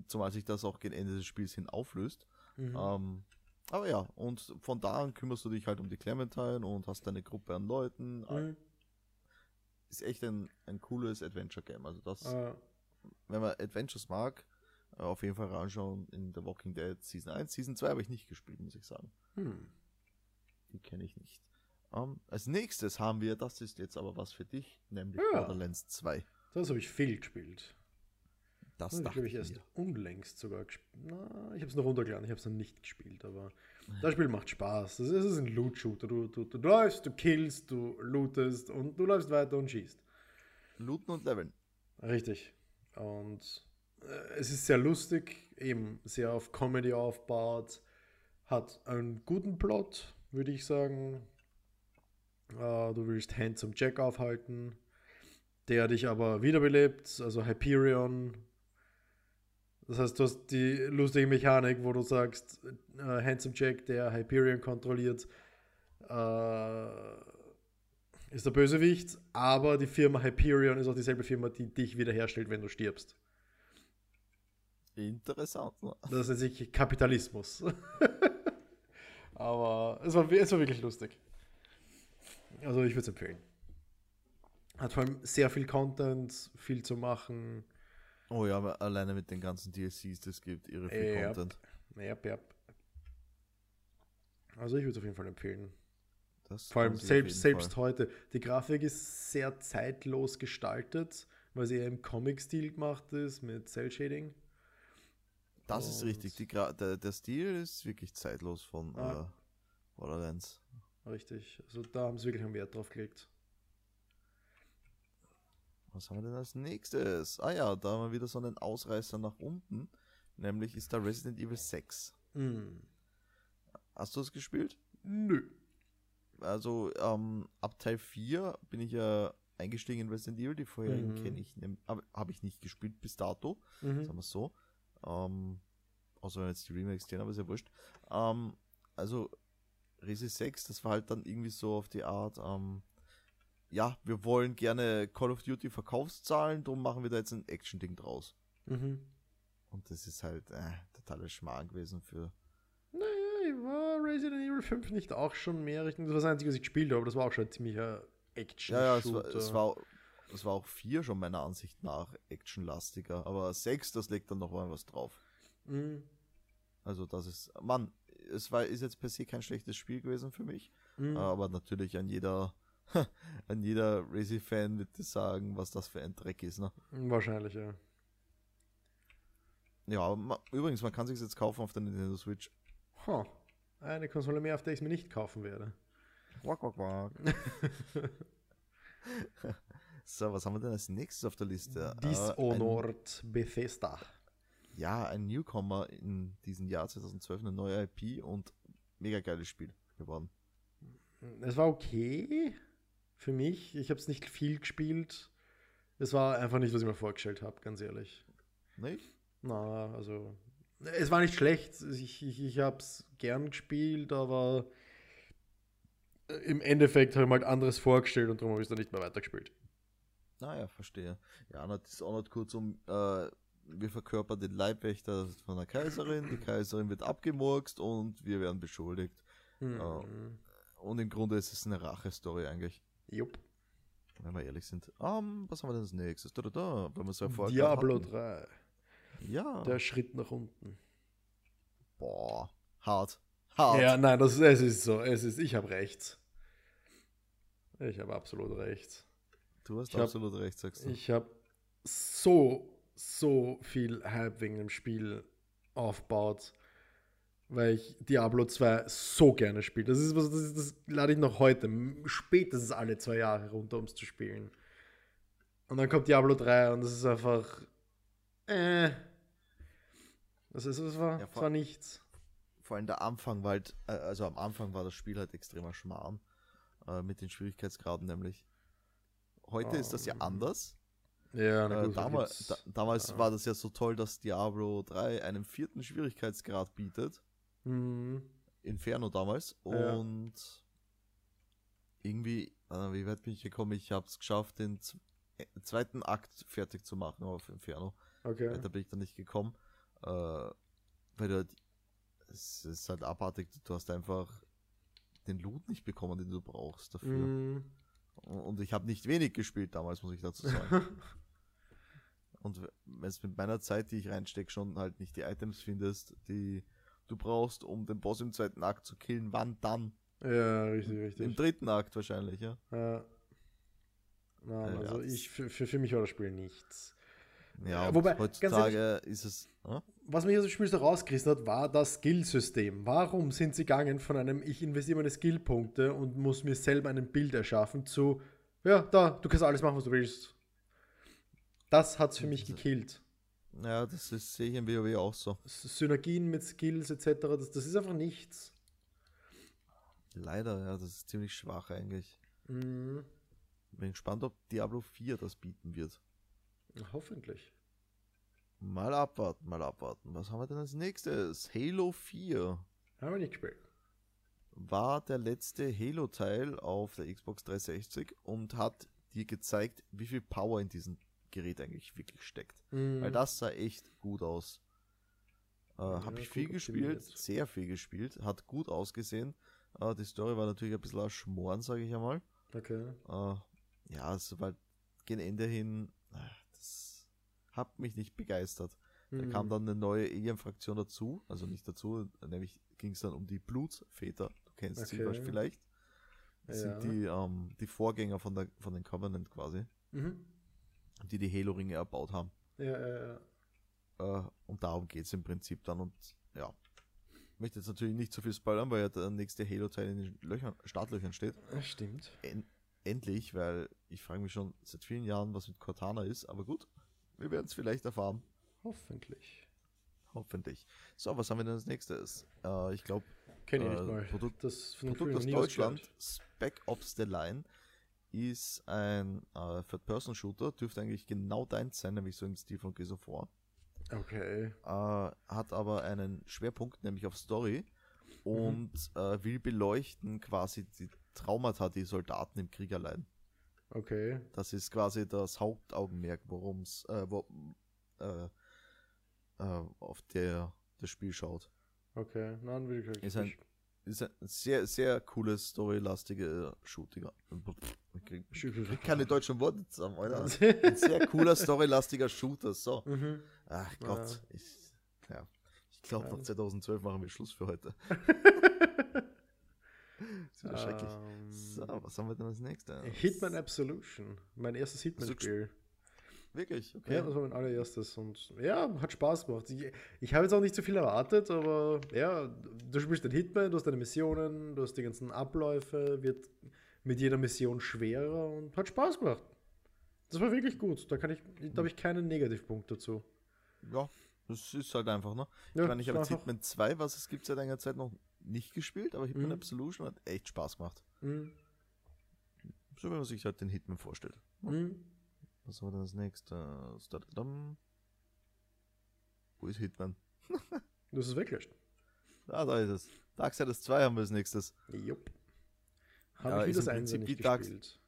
zumal sich das auch gegen Ende des Spiels hin auflöst. Mhm. Ähm, Aber ja, und von da an kümmerst du dich halt um die Clementine und hast deine Gruppe an Leuten. Mhm. Ist echt ein, ein cooles Adventure-Game. Also das, Äh, wenn man Adventures mag, äh, auf jeden Fall reinschauen in The Walking Dead Season 1. Season 2 habe ich nicht gespielt, muss ich sagen. hm. Die kenne ich nicht. Ähm, als nächstes haben wir, das ist jetzt aber was für dich, nämlich Ja. Borderlands 2. Das habe ich viel gespielt. Das dachte ich, erst mir. unlängst sogar gespielt. Na, ich habe es noch runtergeladen, ich habe es noch nicht gespielt, aber das Spiel macht Spaß. Das ist, das ist ein Loot-Shooter. Du, du, du läufst, du killst, du lootest und du läufst weiter und schießt. Looten und Leveln. Richtig. Und äh, es ist sehr lustig, eben sehr auf Comedy aufbaut, hat einen guten Plot, würde ich sagen. Äh, du willst Handsome Jack aufhalten, der dich aber wiederbelebt, also Hyperion. Das heißt, du hast die lustige Mechanik, wo du sagst, äh, Handsome Jack, der Hyperion kontrolliert, äh, ist der Bösewicht, aber die Firma Hyperion ist auch dieselbe Firma, die dich wiederherstellt, wenn du stirbst. Interessant. ne? Das nennt sich Kapitalismus. aber es war, es war wirklich lustig. Also ich würde es empfehlen. Hat vor allem sehr viel Content, viel zu machen. Oh ja, aber alleine mit den ganzen DLCs, das gibt irre viel Yep. Content. Yep, yep. Also ich würde es auf jeden Fall empfehlen. Das Vor allem selbst, selbst Fall. heute. Die Grafik ist sehr zeitlos gestaltet, weil sie eher im Comic-Stil gemacht ist mit Cell-Shading. Das ist Und- richtig. Die Gra der, der Stil ist wirklich zeitlos von Ah. äh, Borderlands. Richtig. Also da haben sie wirklich einen Wert drauf gelegt. Was haben wir denn als nächstes? Ah ja, da haben wir wieder so einen Ausreißer nach unten. Nämlich ist da Resident Evil 6. Hm. Hast du es gespielt? Nö. Also ähm, ab Teil 4 bin ich ja eingestiegen in Resident Evil. Die vorherigen Mhm. kenne ich, habe hab ich nicht gespielt bis dato. Mhm. sagen wir es so. Ähm, außer wenn jetzt die Remakes stehen, aber ist ja wurscht. Ähm, also, Resi 6, das war halt dann irgendwie so auf die Art, ähm, ja, wir wollen gerne Call of Duty Verkaufszahlen, darum machen wir da jetzt ein Action-Ding draus. Mhm. Und das ist halt äh, totaler Schmarrn gewesen für. Naja, war Resident Evil 5 nicht auch schon mehr Richtung. Das war das Einzige, was ich gespielt habe, aber das war auch schon ein ziemlicher action Ja, ja, es war, es war, es war auch 4 schon meiner Ansicht nach actionlastiger, aber 6, das legt dann noch mal was drauf. Mhm. Also, das ist, Mann, es war, ist jetzt per se kein schlechtes Spiel gewesen für mich. Mhm. Aber natürlich an jeder, an jeder Racing-Fan wird das sagen, was das für ein Dreck ist. Ne? Wahrscheinlich, ja. Ja, aber ma, übrigens, man kann sich jetzt kaufen auf der Nintendo Switch. Huh. Eine Konsole mehr, auf der ich es mir nicht kaufen werde. Quack, quack, quack. so, was haben wir denn als nächstes auf der Liste? Äh, Dishonored Bethesda. ein, ja, ein Newcomer in diesem Jahr 2012, eine neue IP und mega geiles Spiel geworden. Es war okay für mich. Ich habe es nicht viel gespielt. Es war einfach nicht, was ich mir vorgestellt habe, ganz ehrlich. Nicht? Na, also. Es war nicht schlecht. Ich, ich, ich habe es gern gespielt, aber äh, im Endeffekt habe ich mir halt anderes vorgestellt und darum habe ich es dann nicht mehr weitergespielt. Naja, verstehe. Ja, na, Dishonored kurzum, äh, wir verkörpern den Leibwächter von der Kaiserin, die Kaiserin wird abgemurkst und wir werden beschuldigt. Hm. Und im Grunde ist es eine Rache-Story eigentlich, Jupp. wenn wir ehrlich sind. Um, was haben wir denn als nächstes? Da, da, da, wenn wir so Diablo hatten. 3. Ja. Der Schritt nach unten. Boah, hart. Hart. Ja, nein, das, es ist so. Es ist, ich habe recht. Ich habe absolut recht. Du hast Ich hab- absolut recht, sagst du. Ich habe so, so viel Hype wegen dem Spiel aufgebaut, weil ich Diablo 2 so gerne spiele. Das ist was, das, ist- das lade ich noch heute, spätestens alle zwei Jahre runter, um es zu spielen. Und dann kommt Diablo 3 und das ist einfach. Äh. Das, ist, das, war, Ja, vor- war nichts. Vor allem der Anfang war halt, äh, also am Anfang war das Spiel halt extremer Schmarrn. Äh, mit den Schwierigkeitsgraden nämlich. Heute ist das ja Ähm, anders. Ja, na Äh, gut, damals gibt's- da, damals ja. war das ja so toll, dass Diablo 3 einen vierten Schwierigkeitsgrad bietet. Mhm. Inferno damals. Ja. Und irgendwie, äh, wie weit bin ich gekommen? Ich habe es geschafft, den äh, zweiten Akt fertig zu machen auf Inferno. Okay. Weiter bin ich dann nicht gekommen. Äh, weil du halt es ist halt abartig. Du hast einfach den Loot nicht bekommen, den du brauchst dafür. Mm, Und ich habe nicht wenig gespielt damals, muss ich dazu sagen. Und wenn es mit meiner Zeit, die ich reinstecke, schon halt nicht die Items findest, die du brauchst, um den Boss im zweiten Akt zu killen, wann dann? ja, richtig, Im richtig. dritten Akt wahrscheinlich, ja. Ja. Nein, Ja, also ich, für, für, mich war das Spiel nichts. Ja, und Wobei, ganz heutzutage ist es. Hm? Was mich aus dem Spiel so rausgerissen hat, war das Skill-System. Warum sind sie gegangen von einem, ich investiere meine Skill-Punkte und muss mir selber ein Bild erschaffen, zu, ja, da, du kannst alles machen, was du willst. Das hat es für mich gekillt. Ja, das ist, sehe ich im WoW auch so. Synergien mit Skills etc., das, das ist einfach nichts. Leider, ja, das ist ziemlich schwach eigentlich. Mhm. Bin gespannt, ob Diablo 4 das bieten wird. Hoffentlich. Mal abwarten, mal abwarten. Was haben wir denn als nächstes? Halo 4 Haben wir nicht gespielt. war der letzte Halo-Teil auf der Xbox 360 und hat dir gezeigt, wie viel Power in diesem Gerät eigentlich wirklich steckt. Mhm. Weil das sah echt gut aus. Äh, Habe ich viel gespielt, optimiert. sehr viel gespielt, hat gut ausgesehen. Äh, die Story war natürlich ein bisschen ein Schmoren, sage ich einmal. Okay. Äh, ja, es war gegen Ende hin, äh, das hat mich nicht begeistert. Da Mhm. kam dann eine neue Alien-Fraktion dazu, also nicht dazu, nämlich ging es dann um die Blutsväter. Du kennst sie Okay. vielleicht. Das Ja. sind die, ähm, die Vorgänger von, der, von den Covenant quasi, Mhm. Die die Halo-Ringe erbaut haben. Ja, ja, ja. Äh, und darum geht es im Prinzip dann. Und ja, ich möchte jetzt natürlich nicht zu viel spoilern, weil ja der nächste Halo-Teil in den Löchern, Startlöchern steht. Stimmt. En endlich, weil ich frage mich schon seit vielen Jahren, was mit Cortana ist. Aber gut, wir werden es vielleicht erfahren. Hoffentlich. Hoffentlich. So, was haben wir denn als nächstes? Äh, ich glaube, ich Äh, nicht mal. Produkt- das von Produkt aus Deutschland. Spec Ops The Line, ist ein äh, Third-Person-Shooter, dürfte eigentlich genau deins sein, nämlich so im Stil von Gears of War. Okay. Äh, hat aber einen Schwerpunkt, nämlich auf Story und äh, will beleuchten quasi die Traumata, die Soldaten im Krieg erleiden. Okay. Das ist quasi das Hauptaugenmerk, worum es äh, wo, äh, äh, auf der das Spiel schaut. Okay. Nein, will ich Ist ein- Ist ein sehr, sehr cooles, storylastige Shooting. Ich krieg keine deutschen Worte zusammen, Alter. Ein sehr cooler, storylastiger Shooter. So. mhm. Ach Gott. Ich, ja. ich glaube, nach Ja. 2012 machen wir Schluss für heute. Das ist wieder schrecklich. Ähm, So, was haben wir denn als nächstes? Hitman Absolution. Mein erstes Hitman-Spiel. Wirklich? Okay. Ja, das war mein allererstes. Und ja, hat Spaß gemacht. Ich, ich habe jetzt auch nicht so viel erwartet, aber ja, du spielst den Hitman, du hast deine Missionen, du hast die ganzen Abläufe, wird mit jeder Mission schwerer und hat Spaß gemacht. Das war wirklich gut. Da kann ich, da habe ich keinen Negativpunkt dazu. Ja, das ist halt einfach, ne? Ja, ich meine, ich habe jetzt Hitman 2, was es gibt seit einiger Zeit noch nicht gespielt, aber Hitman Mhm. Absolution hat echt Spaß gemacht. Mhm. So wie man sich halt den Hitman vorstellt. Mhm. Was denn als nächstes? Dadadam. Wo ist Hitman? Du hast es weggelöscht. Ah, da ist es. Darksiders 2 haben wir als nächstes. Jupp. Ja, Habe ich ist wie das Prinzip nicht gespielt.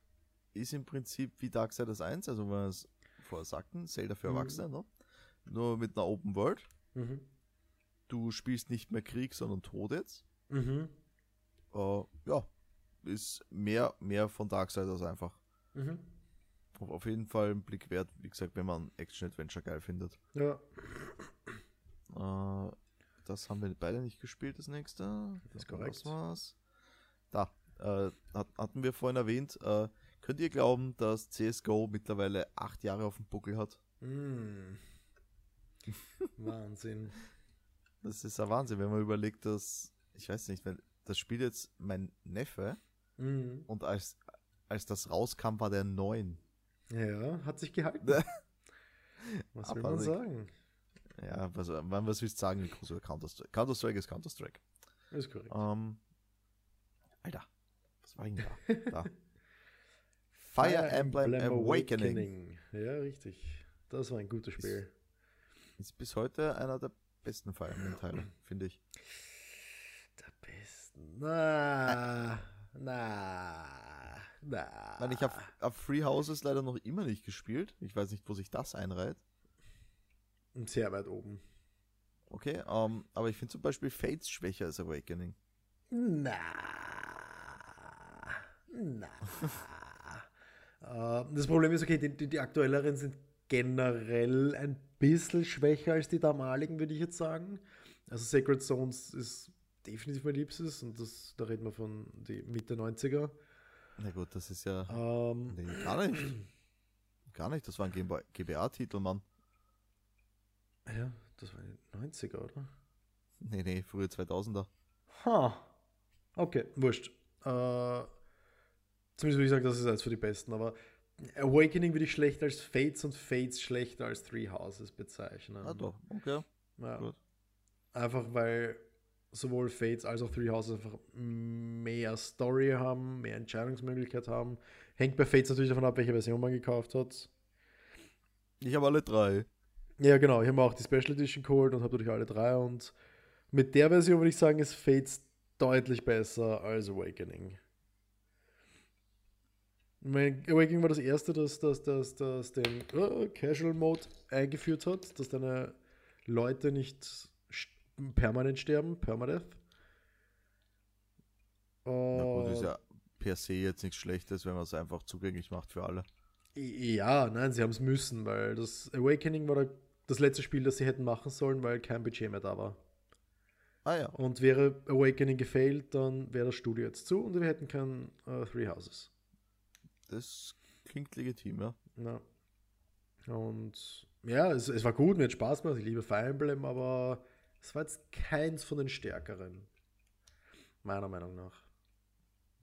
Ist im Prinzip wie Darksiders 1, also es vorher sagten, Zelda für Mhm. Erwachsene, ne? Nur mit einer Open World. Mhm. Du spielst nicht mehr Krieg, sondern Tod jetzt. Mhm. Äh, ja, ist mehr, mehr von Darksiders einfach. Mhm. Auf, jeden Fall ein Blick wert, wie gesagt, wenn man Action-Adventure geil findet. Ja, Äh, das haben wir beide nicht gespielt, das nächste. Das ist korrekt. war's? Da, äh, hat, hatten wir vorhin erwähnt. Äh, könnt ihr glauben, dass CSGO mittlerweile acht Jahre auf dem Buckel hat? Mm. Wahnsinn. Das ist ein Wahnsinn, wenn man überlegt, dass, ich weiß nicht, wenn das spielt jetzt mein Neffe Mhm. und als, als das rauskam, war der neun. Ja, hat sich gehalten. Was will man sagen? Ja, was, was willst du sagen, ist Counter-Strike? Counter-Strike ist Counter-Strike. Ist korrekt. Ähm, Alter, was war denn da? da. Fire, Emblem, Awakening. Ja, richtig. Das war ein gutes Spiel. Ist bis heute einer der besten Fire Emblem-Teile, finde ich. Der besten. Na, na, na. Ich, meine, ich habe hab Free Houses leider noch immer nicht gespielt. Ich weiß nicht, wo sich das einreiht. Sehr weit oben. Okay, ähm, aber ich finde zum Beispiel Fates schwächer als Awakening. Na. Na. Äh, das Problem ist, okay, die, die, die aktuelleren sind generell ein bisschen schwächer als die damaligen, würde ich jetzt sagen. Also Sacred Zones ist definitiv mein Liebstes und das, da reden wir von die Mitte 90er. Na gut, das ist ja. Ähm, Nee, gar nicht. Gar nicht, das war ein GBA-Titel, Mann. ja, das war die 90er, oder? Nee, nee, frühe 2000er. Ha. Okay, wurscht. Äh, zumindest würde ich sagen, das ist eins für die besten, aber Awakening würde ich schlechter als Fates und Fates schlechter als Three Houses bezeichnen. Ah, doch, okay. Ja. Gut. Einfach weil sowohl Fates als auch Three Houses einfach mehr Story haben, mehr Entscheidungsmöglichkeit haben. Hängt bei Fates natürlich davon ab, welche Version man gekauft hat. Ich habe alle drei. Ja, genau. Ich habe mir auch die Special Edition geholt und habe natürlich alle drei. Und mit der Version würde ich sagen, ist Fates deutlich besser als Awakening. Ich meine, Awakening war das erste, das, das, das, das den äh, Casual Mode eingeführt hat, dass deine Leute nicht permanent sterben, permadeath. Na gut, ist ja per se jetzt nichts Schlechtes, wenn man es einfach zugänglich macht für alle. Ja, nein, sie haben es müssen, weil das Awakening war da das letzte Spiel, das sie hätten machen sollen, weil kein Budget mehr da war. Ah ja, Und wäre Awakening gefailt, dann wäre das Studio jetzt zu und wir hätten kein äh, Three Houses. das klingt legitim, ja. Ja. Und ja, es, es war gut, mir hat Spaß gemacht, ich liebe Fire Emblem, aber es war jetzt keins von den stärkeren. Meiner Meinung nach.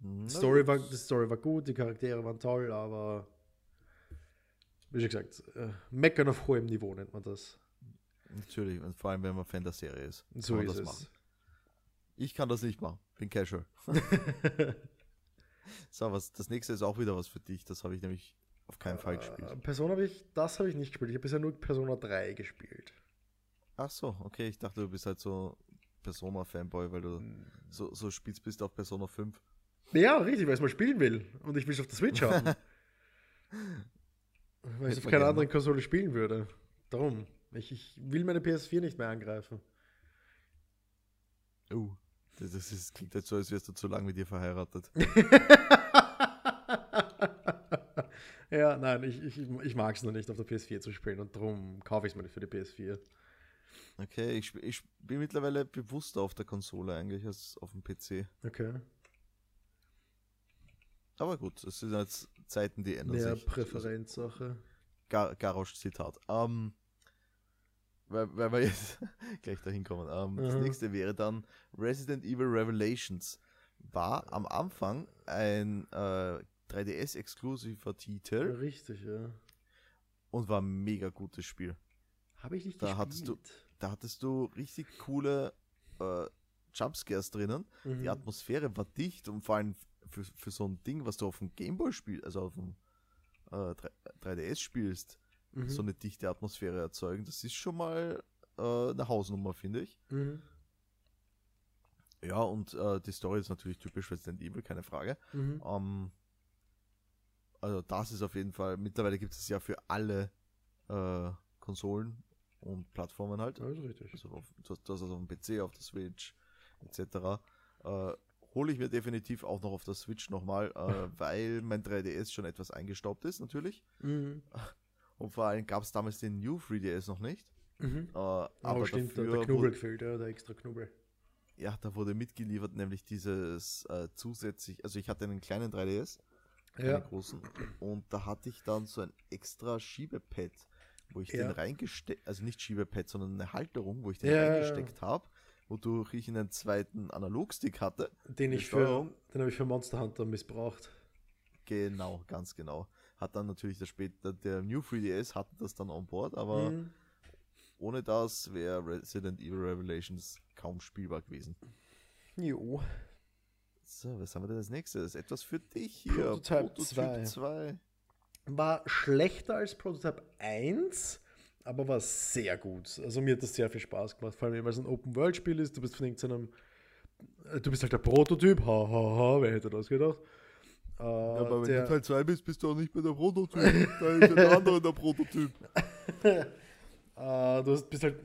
Hm, Die Story war, die Story war gut, die Charaktere waren toll, aber wie schon gesagt, äh, meckern auf hohem Niveau nennt man das. Natürlich, und vor allem, wenn man Fan der Serie ist. So ist das es. machen. Ich kann das nicht machen, bin casual. So, was, das nächste ist auch wieder was für dich, das habe ich nämlich auf keinen Fall gespielt. Äh, Persona habe ich, das habe ich nicht gespielt. Ich habe bisher nur Persona 3 gespielt. Ach so, okay, ich dachte, du bist halt so Persona-Fanboy, weil du Hm. so, so spitz bist auf Persona 5. Ja, richtig, weil ich es mal spielen will. Und ich will es auf der Switch haben. weil ich auf keiner anderen Konsole spielen würde. Darum. Ich, ich will meine PS4 nicht mehr angreifen. Uh, das, das ist, klingt jetzt so, als wärst du zu lang mit dir verheiratet. ja, nein, ich, ich, ich mag es noch nicht auf der PS4 zu spielen und darum kaufe ich es mir nicht für die PS4. Okay, ich, ich bin mittlerweile bewusster auf der Konsole eigentlich als auf dem PC. Okay. Aber gut, es sind jetzt Zeiten, die ändern Mehr sich. Präferenzsache. Gar, Garage-Zitat. Ähm, weil, weil wir jetzt gleich dahin kommen. Ähm, Das Aha. nächste wäre dann Resident Evil Revelations. War am Anfang ein äh, 3DS-exklusiver Titel Richtig, ja. und war ein mega gutes Spiel. Habe ich nicht Da gespielt. hattest du- Da hattest du richtig coole äh, Jumpscares drinnen. Mhm. Die Atmosphäre war dicht und vor allem für, für so ein Ding, was du auf dem Gameboy spielst, also auf dem äh, 3DS spielst, Mhm. so eine dichte Atmosphäre erzeugen. Das ist schon mal äh, eine Hausnummer, finde ich. Mhm. Ja, und äh, die Story ist natürlich typisch Resident Evil, keine Frage. Mhm. Ähm, also das ist auf jeden Fall, mittlerweile gibt es ja für alle äh, Konsolen und Plattformen halt. Ja, ist richtig. Also auf, das, das also auf dem PC, auf der Switch etc. Äh, hole ich mir definitiv auch noch auf der Switch nochmal, äh, weil mein 3DS schon etwas eingestaubt ist natürlich. Mhm. Und vor allem gab es damals den New 3DS noch nicht. Mhm. Äh, Aber aber stimmt, der, dafür der Knubbel wurde, gefällt, ja, der extra Knubbel. ja, da wurde mitgeliefert, nämlich dieses äh, zusätzlich, also ich hatte einen kleinen 3DS, keinen Ja. großen, und da hatte ich dann so ein extra Schiebepad, wo ich Ja. den reingesteckt, also nicht Schiebepad, sondern eine Halterung, wo ich den Ja, reingesteckt habe, wodurch ich einen zweiten Analogstick hatte. Den ich für, den habe ich für Monster Hunter missbraucht. Genau, ganz genau. Hat dann natürlich der später, der New 3DS hatte das dann on board, aber Mhm. ohne das wäre Resident Evil Revelations kaum spielbar gewesen. Jo. So, was haben wir denn als nächstes? Etwas für dich hier. Prototype 2. 2. War schlechter als Prototype 1, aber war sehr gut. Also mir hat das sehr viel Spaß gemacht, vor allem weil es ein Open-World-Spiel ist. Du bist von irgendeinem. äh, Du bist halt der Prototyp, ha ha ha, wer hätte das gedacht? Äh, aber wenn der, du Teil 2 bist, bist du auch nicht mehr der Prototyp. da ist ja der andere der Prototyp. Äh, du hast, bist halt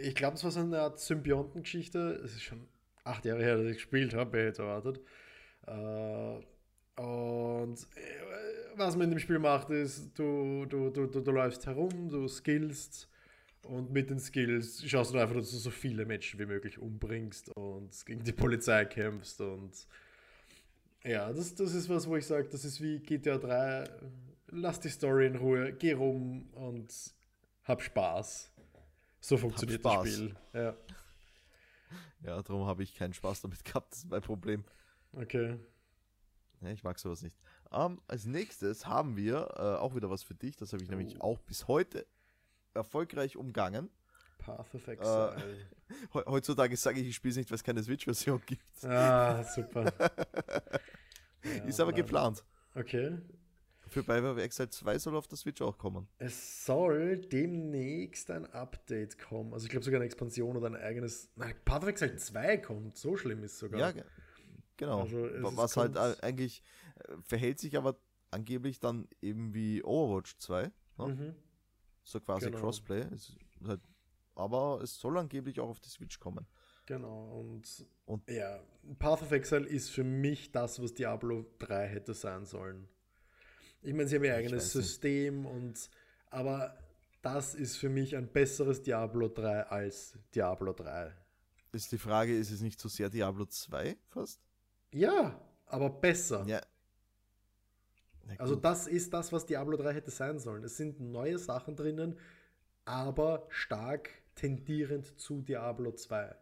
ich glaube, es war so eine Art Symbiontengeschichte. Es ist schon acht Jahre her, dass ich gespielt habe, wer hätte erwartet. Äh, und äh, was man in dem Spiel macht, ist, du, du, du, du, läufst herum, du skillst und mit den Skills schaust du einfach, dass du so viele Menschen wie möglich umbringst und gegen die Polizei kämpfst und ja, das, das ist was, wo ich sage, das ist wie GTA 3. Lass die Story in Ruhe, geh rum und hab Spaß. So funktioniert das Spiel. Ja, ja darum habe ich keinen Spaß damit gehabt, das ist mein Problem. Okay. Ja, ich mag sowas nicht. Um, als nächstes haben wir äh, auch wieder was für dich, das habe ich oh. nämlich auch bis heute erfolgreich umgangen. Path of Exile. Äh, heutzutage sage ich, ich spiele es nicht, weil es keine Switch-Version gibt. Ah, super. ja, ist aber geplant. Okay. Für of Exile 2 soll auf der Switch auch kommen. Es soll demnächst ein Update kommen. Also ich glaube sogar eine Expansion oder ein eigenes. Nein, Path of Exile 2 kommt. So schlimm ist es sogar. Ja, genau. Also Was halt eigentlich äh, verhält sich aber angeblich dann eben wie Overwatch 2. Ne? Mhm. So quasi genau. Crossplay. Halt, aber es soll angeblich auch auf die Switch kommen. Genau, und, und ja, Path of Exile ist für mich das, was Diablo 3 hätte sein sollen. Ich meine, sie haben ihr eigenes System und aber das ist für mich ein besseres Diablo 3 als Diablo 3. Ist die Frage, ist es nicht so sehr Diablo 2 fast? Ja, aber besser. Ja, also das ist das, was Diablo 3 hätte sein sollen. Es sind neue Sachen drinnen, aber stark tendierend zu Diablo 2.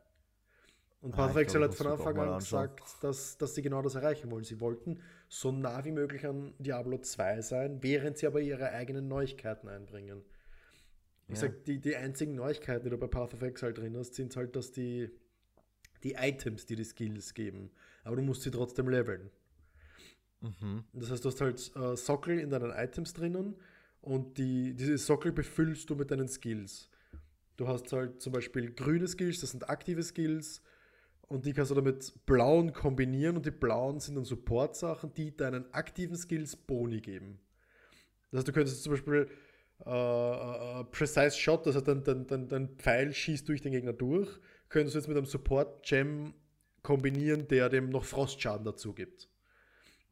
Und ah, Path hat von Anfang an gesagt, dass, dass sie genau das erreichen wollen. Sie wollten so nah wie möglich an Diablo 2 sein, während sie aber ihre eigenen Neuigkeiten einbringen. Ich ja. sag, die, die einzigen Neuigkeiten, die du bei Path of Exile drin hast, sind halt, dass die, die Items, die die Skills geben. Aber du musst sie trotzdem leveln. Mhm. Das heißt, du hast halt äh, Sockel in deinen Items drinnen und die, diese Sockel befüllst du mit deinen Skills. Du hast halt zum Beispiel grüne Skills, das sind aktive Skills und die kannst du dann mit blauen kombinieren und die blauen sind dann Support-Sachen, die deinen aktiven Skills Boni geben. Das heißt, du könntest zum Beispiel äh, äh, Precise Shot, heißt, dein, dein, dein, dein Pfeil schießt durch den Gegner durch, könntest du jetzt mit einem Support-Gem kombinieren, der dem noch Frostschaden dazu gibt.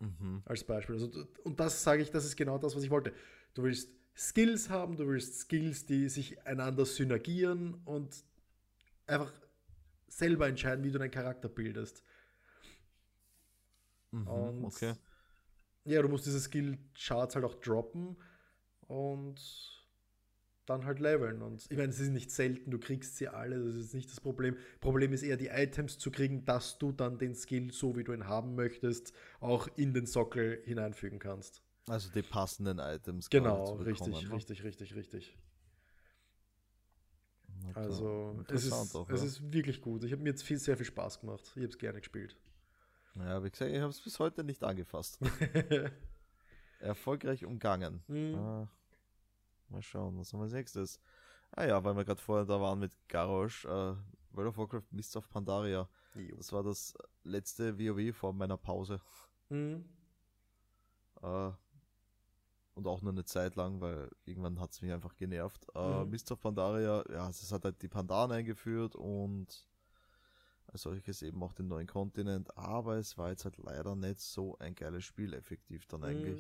Mhm. Als Beispiel. Also, und das sage ich, das ist genau das, was ich wollte. Du willst Skills haben, du willst Skills, die sich einander synergieren und einfach selber entscheiden, wie du deinen Charakter bildest. Mhm, und okay. Ja, du musst diese Skill-Charts halt auch droppen und dann halt leveln. Und ich meine, es ist nicht selten, du kriegst sie alle, das ist nicht das Problem. Problem ist eher, die Items zu kriegen, dass du dann den Skill, so wie du ihn haben möchtest, auch in den Sockel hineinfügen kannst. Also die passenden Items. Genau, richtig, ne? richtig, richtig, richtig. Also es ist, auch, es ja. ist wirklich gut. Ich habe mir jetzt viel, sehr viel Spaß gemacht. Ich habe es gerne gespielt. Ja, wie gesagt, ich habe es bis heute nicht angefasst. Erfolgreich umgangen. Mhm. Ah, Mal schauen, was haben wir als nächstes? Ah ja, weil wir gerade vorher da waren mit Garrosh, äh, World of Warcraft Mists of Pandaria. Jo. Das war das letzte WoW vor meiner Pause. Mhm. Äh, und auch nur eine Zeit lang, weil irgendwann hat es mich einfach genervt. Äh, mhm. Mists of Pandaria, ja, es hat halt die Pandaren eingeführt und als solches eben auch den neuen Kontinent, aber es war jetzt halt leider nicht so ein geiles Spiel effektiv dann mhm.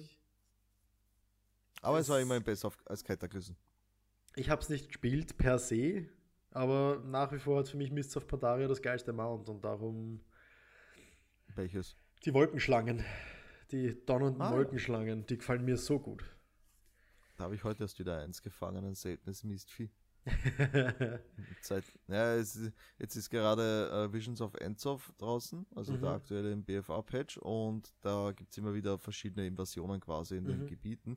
Aber es, war immerhin besser als Cataclysm. Ich habe es nicht gespielt per se, aber nach wie vor hat für mich Mists of Pandaria das geilste Mount und darum. Welches? Die Wolkenschlangen. Die donnernden ah, Wolkenschlangen, die gefallen mir so gut. Da habe ich heute erst wieder eins gefangen, ein seltenes Mistvieh. Zeit, ja, es, jetzt ist gerade uh, Visions of Endzov draußen, also mhm. der aktuelle BFA-Patch, und da gibt es immer wieder verschiedene Invasionen quasi in mhm. den Gebieten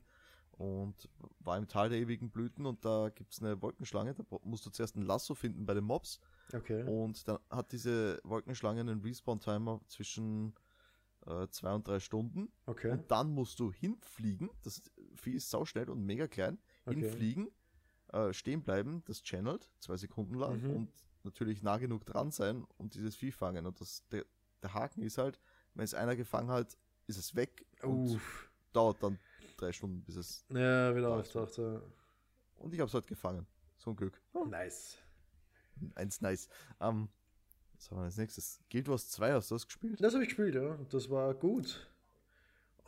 und war im Tal der ewigen Blüten und da gibt es eine Wolkenschlange, da musst du zuerst ein Lasso finden bei den Mobs. Okay. Und dann hat diese Wolkenschlange einen Respawn-Timer zwischen äh, zwei und drei Stunden. Okay. Und dann musst du hinfliegen, das Vieh ist sauschnell und mega klein, okay. hinfliegen, äh, stehen bleiben, das channelt, zwei Sekunden lang mhm. und natürlich nah genug dran sein und dieses Vieh fangen. Und das, der, der Haken ist halt, wenn es einer gefangen hat, ist es weg und dauert dann drei Stunden, bis es. Ja, wieder auftaucht. Ja. Und ich habe es halt gefangen. So ein Glück. Oh. Nice. eins nice. Ähm, was haben wir als nächstes? Guild Wars 2, hast du das gespielt? Das habe ich gespielt, ja. Das war gut.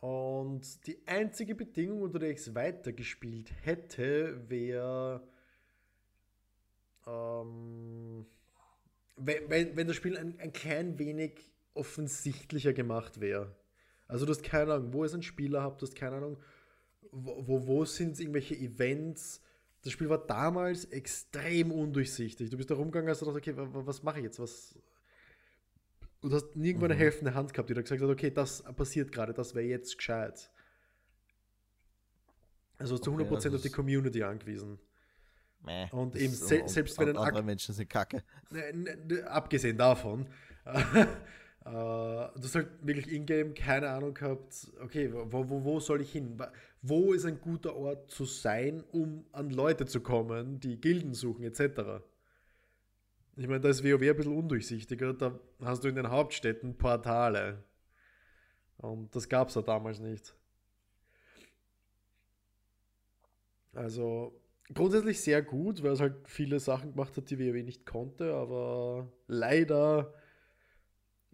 Und die einzige Bedingung, unter der ich es weitergespielt hätte, wäre, ähm, wenn, wenn, wenn das Spiel ein, ein klein wenig offensichtlicher gemacht wäre. Also du hast keine Ahnung, wo ist ein Spieler habt, du hast keine Ahnung, wo, wo, sind irgendwelche Events. Das Spiel war damals extrem undurchsichtig. Du bist da rumgegangen, hast gedacht, okay, was mache ich jetzt? Was, und du hast nirgendwo eine mhm. helfende Hand gehabt, die da gesagt hat, okay, das passiert gerade, das wäre jetzt gescheit. Also zu okay, 100% also auf die Community angewiesen. Meh, und eben se selbst wenn ein andere Menschen sind kacke. Ne, ne, abgesehen davon, äh, du hast halt wirklich in-game keine Ahnung gehabt, okay, wo, wo, wo soll ich hin? Wo ist ein guter Ort zu sein, um an Leute zu kommen, die Gilden suchen, etc. Ich meine, da ist WoW ein bisschen undurchsichtiger. Da hast du in den Hauptstädten Portale. Und das gab es ja damals nicht. Also grundsätzlich sehr gut, weil es halt viele Sachen gemacht hat, die WoW nicht konnte, aber leider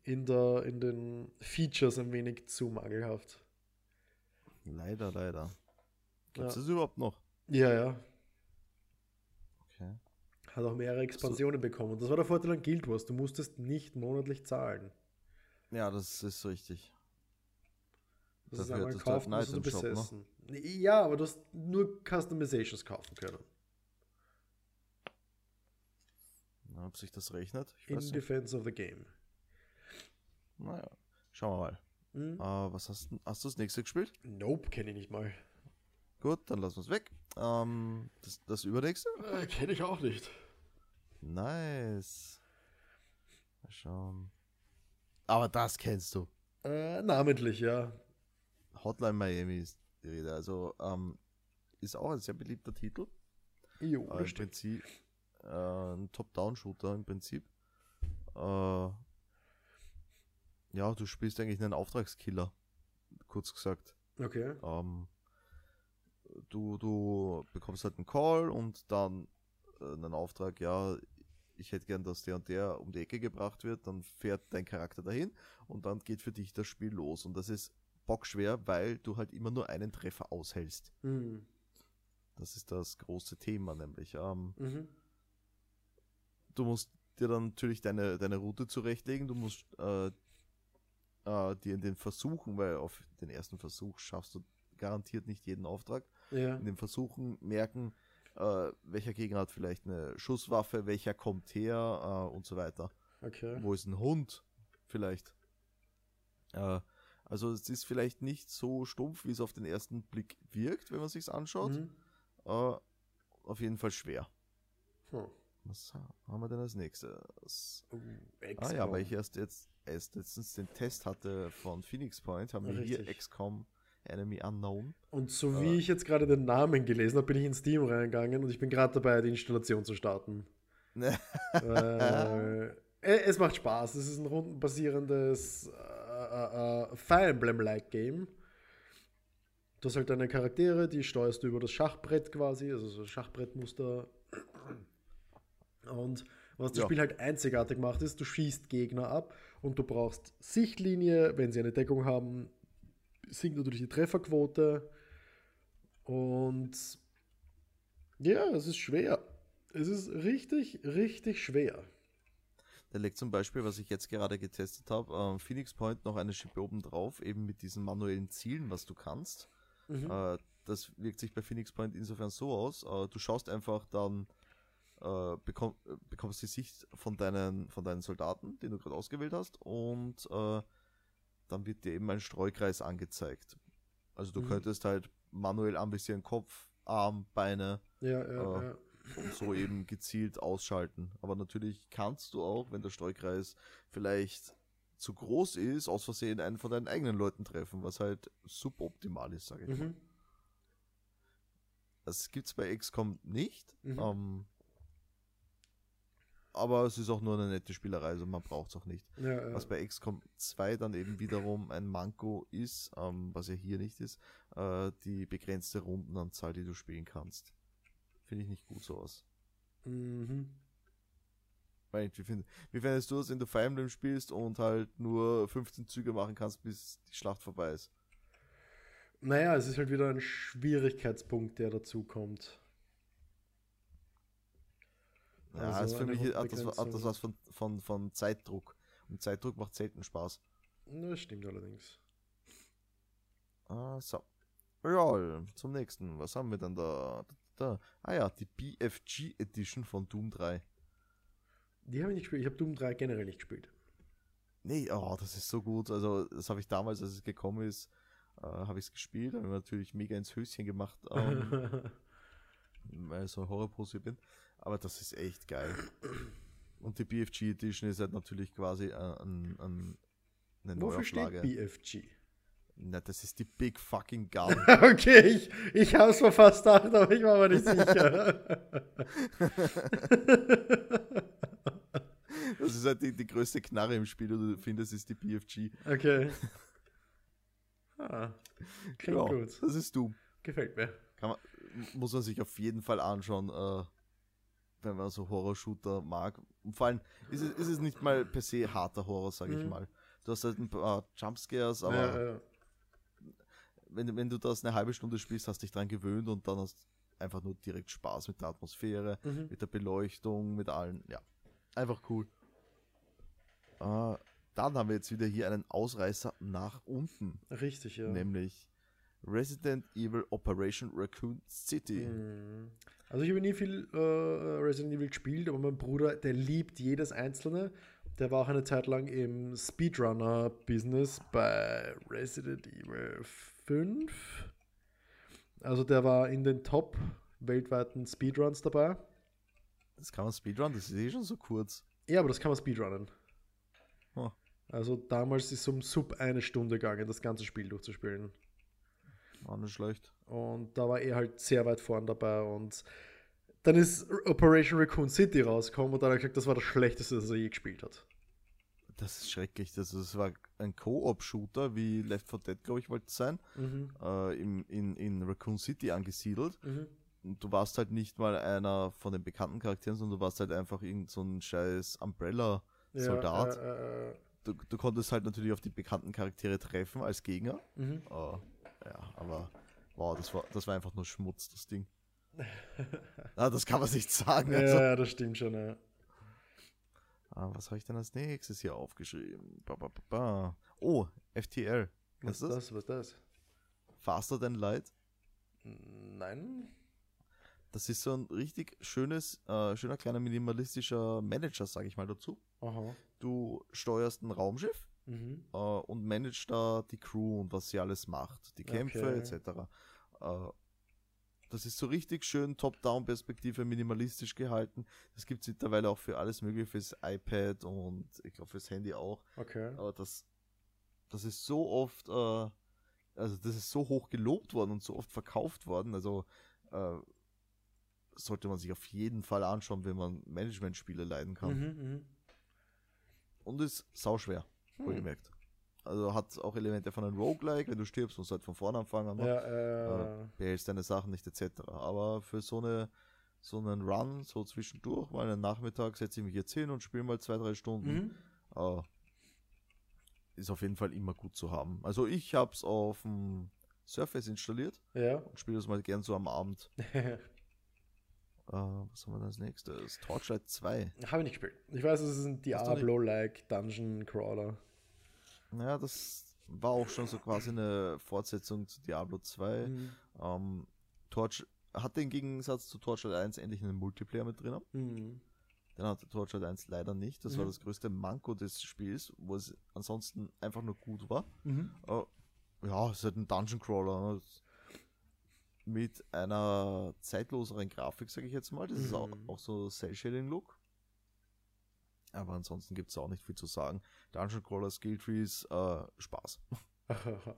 in, der, in den Features ein wenig zu mangelhaft. Leider, leider. Gibt es ja. das überhaupt noch? Ja, ja. Okay. Hat auch mehrere Expansionen so. bekommen. Das war der Vorteil an Guild Wars. Du musstest nicht monatlich zahlen. Ja, das ist richtig. Das Dafür ist einmal kaufen, musst du besessen. Shop, ne? Ja, aber du hast nur Customizations kaufen können. Na, ob sich das rechnet? Ich In Defense of the Game. Naja, schauen wir mal. Mhm. Uh, was hast, hast du das nächste gespielt? Nope, kenne ich nicht mal. Gut, dann lassen wir es weg. Ähm, das, das übernächste? Äh, kenne ich auch nicht. Nice. Mal schauen. Aber das kennst du. Äh, namentlich, ja. Hotline Miami ist die Rede. Also ähm, ist auch ein sehr beliebter Titel. Jo, äh, Im Prinzip äh, ein Top-Down-Shooter im Prinzip. Äh, ja, du spielst eigentlich einen Auftragskiller, kurz gesagt. Okay. Ähm, du, du bekommst halt einen Call und dann äh, einen Auftrag, ja, ich hätte gern, dass der und der um die Ecke gebracht wird, dann fährt dein Charakter dahin und dann geht für dich das Spiel los. Und das ist bockschwer, weil du halt immer nur einen Treffer aushältst. Mhm. Das ist das große Thema nämlich. Ähm, mhm. Du musst dir dann natürlich deine, deine Route zurechtlegen, du musst äh, äh, dir in den Versuchen, weil auf den ersten Versuch schaffst du garantiert nicht jeden Auftrag, ja. in den Versuchen merken, äh, welcher Gegner hat vielleicht eine Schusswaffe, welcher kommt her äh, und so weiter. Okay. Wo ist ein Hund vielleicht? Äh, also es ist vielleicht nicht so stumpf, wie es auf den ersten Blick wirkt, wenn man sich anschaut. Mhm. Äh, auf jeden Fall schwer. Hm. Was haben wir denn als nächstes? Uh, ah ja, weil ich erst jetzt erst letztens den Test hatte von Phoenix Point, haben wir Richtig. hier XCOM Enemy Unknown. Und so wie äh, ich jetzt gerade den Namen gelesen habe, bin ich in Steam reingegangen und ich bin gerade dabei, die Installation zu starten. äh, es macht Spaß. Es ist ein rundenbasierendes äh, äh, äh, Fire Emblem-like Game. Du hast halt deine Charaktere, die steuerst du über das Schachbrett quasi, also so Schachbrettmuster. Und was das ja. Spiel halt einzigartig macht, ist, du schießt Gegner ab und du brauchst Sichtlinie, wenn sie eine Deckung haben, sinkt natürlich die Trefferquote. Und ja, es ist schwer. Es ist richtig, richtig schwer. Da legt zum Beispiel, was ich jetzt gerade getestet habe, äh, Phoenix Point noch eine Schippe oben drauf, eben mit diesen manuellen Zielen, was du kannst. Mhm. Äh, das wirkt sich bei Phoenix Point insofern so aus, äh, du schaust einfach dann, äh, bekomm, bekommst die Sicht von deinen, von deinen Soldaten, den du gerade ausgewählt hast, und äh, dann wird dir eben ein Streukreis angezeigt. Also du mhm. könntest halt manuell anvisieren Kopf, Arm, Beine. Ja, ja, äh, ja. Und so eben gezielt ausschalten. Aber natürlich kannst du auch, wenn der Streukreis vielleicht zu groß ist, aus Versehen einen von deinen eigenen Leuten treffen, was halt suboptimal ist, sage ich mhm. mal. Das gibt es bei XCOM nicht. Mhm. Ähm, aber es ist auch nur eine nette Spielerei, also man braucht es auch nicht. Ja, ja. Was bei XCOM 2 dann eben wiederum ein Manko ist, ähm, was ja hier nicht ist, äh, die begrenzte Rundenanzahl, die du spielen kannst. Finde ich nicht gut so aus. Mhm. Weil, wie, find, wie findest du das, wenn du Fire Emblem spielst und halt nur 15 Züge machen kannst, bis die Schlacht vorbei ist? Naja, es ist halt wieder ein Schwierigkeitspunkt, der dazu kommt. Ja, Also für mich hat das, hat das was von, von, von Zeitdruck. Und Zeitdruck macht selten Spaß. Das stimmt allerdings. Ah, so. Ja, zum nächsten. Was haben wir denn da? da? Ah ja, die BFG Edition von Doom 3. Die habe ich nicht gespielt. Ich habe Doom 3 generell nicht gespielt. Nee, oh, das ist so gut. Also, das habe ich damals, als es gekommen ist, äh, habe ich es gespielt. Habe natürlich mega ins Höschen gemacht, ähm, weil ich so ein Horrorprosi bin. Aber das ist echt geil. Und die BFG Edition ist halt natürlich quasi ein, ein, eine Wofür steht Neuauflage. BFG? Na, das ist die Big Fucking Gun. Okay, ich, ich habe es mir fast gedacht, aber ich war mir nicht sicher. Das ist halt die, die größte Knarre im Spiel, die du findest, ist die BFG. okay. Ah, klingt Ja, gut. Das ist Doom. Gefällt mir. Man, muss man sich auf jeden Fall anschauen, äh, wenn man so Horror-Shooter mag. Und vor allem ist es, ist es nicht mal per se harter Horror, sage ich Mhm. mal. Du hast halt ein paar Jumpscares, aber Ja, ja. wenn, wenn du das eine halbe Stunde spielst, hast dich dran gewöhnt und dann hast einfach nur direkt Spaß mit der Atmosphäre, Mhm. mit der Beleuchtung, mit allen. Ja, einfach cool. Äh, dann haben wir jetzt wieder hier einen Ausreißer nach unten, Richtig, ja. nämlich Resident Evil Operation Raccoon City. Mhm. Also ich habe nie viel äh, Resident Evil gespielt, aber mein Bruder, der liebt jedes einzelne. Der war auch eine Zeit lang im Speedrunner-Business bei Resident Evil 5. Also der war in den Top weltweiten Speedruns dabei. Das kann man Speedrun, das ist eh schon so kurz. Ja, aber das kann man speedrunnen. Oh. Also damals ist es um sub eine Stunde gegangen, das ganze Spiel durchzuspielen. War nicht schlecht. Und da war er halt sehr weit vorn dabei. Und dann ist Operation Raccoon City rausgekommen und dann hat er gesagt, das war das Schlechteste, das er je gespielt hat. Das ist schrecklich. Das, das war ein Co-op-Shooter, wie Left 4 Dead, glaube ich, wollte es sein, Mhm. äh, im, in, in Raccoon City angesiedelt. Mhm. Und du warst halt nicht mal einer von den bekannten Charakteren, sondern du warst halt einfach irgend so ein scheiß Umbrella-Soldat. Ja, äh, äh, du, du konntest halt natürlich auf die bekannten Charaktere treffen als Gegner. mhm. Äh, ja, aber wow, das war, das war einfach nur Schmutz, das Ding. ah, das kann man nicht sagen. Also. ja, das stimmt schon. Ja. Ah, was habe ich denn als nächstes hier aufgeschrieben? Ba, ba, ba. Oh, FTL. Was ist das? das? Was ist das? Faster Than Light. Nein. Das ist so ein richtig schönes, äh, schöner kleiner minimalistischer Manager, sage ich mal dazu. Aha. Du steuerst ein Raumschiff Mhm. äh, und managst da die Crew und was sie alles macht, die Kämpfe Okay. etc. Äh, das ist so richtig schön Top-Down-Perspektive, minimalistisch gehalten. Das gibt es mittlerweile auch für alles mögliche, fürs iPad und ich glaube fürs Handy auch. Okay. Aber das, das ist so oft, äh, also das ist so hoch gelobt worden und so oft verkauft worden. Also äh, sollte man sich auf jeden Fall anschauen, wenn man Management-Spiele leiden kann. Mhm, mhm. Und ist sauschwer, Hm. wohlgemerkt. Also hat auch Elemente von einem Roguelike, wenn du stirbst, musst du halt von vorne anfangen. ne? Ja, äh, Äh, behältst deine Sachen nicht etc. Aber für so eine so einen Run, so zwischendurch, mal einen Nachmittag, setze ich mich jetzt hin und spiele mal zwei, drei Stunden. mhm. Äh, ist auf jeden Fall immer gut zu haben. Also ich habe es auf dem Surface installiert Ja. und spiele das mal gern so am Abend. Äh, was haben wir als nächstes? Torchlight 2. Habe ich nicht gespielt. Ich weiß, es ist ein? Diablo-like Dungeon Crawler. Naja, das war auch schon so quasi eine Fortsetzung zu Diablo 2. Mhm. Ähm, Torch hatte im Gegensatz zu Torchlight 1 endlich einen Multiplayer mit drin. Mhm. Den hatte Torchlight 1 leider nicht. Das war Mhm. das größte Manko des Spiels, wo es ansonsten einfach nur gut war. Mhm. Äh, ja, es ist halt ein Dungeon Crawler. ne? Mit einer zeitloseren Grafik, sage ich jetzt mal. Das ist auch, Mhm. auch so Cell-Shading-Look. Aber ansonsten gibt es auch nicht viel zu sagen. Dungeon Crawler, Skilltrees, äh, Spaß.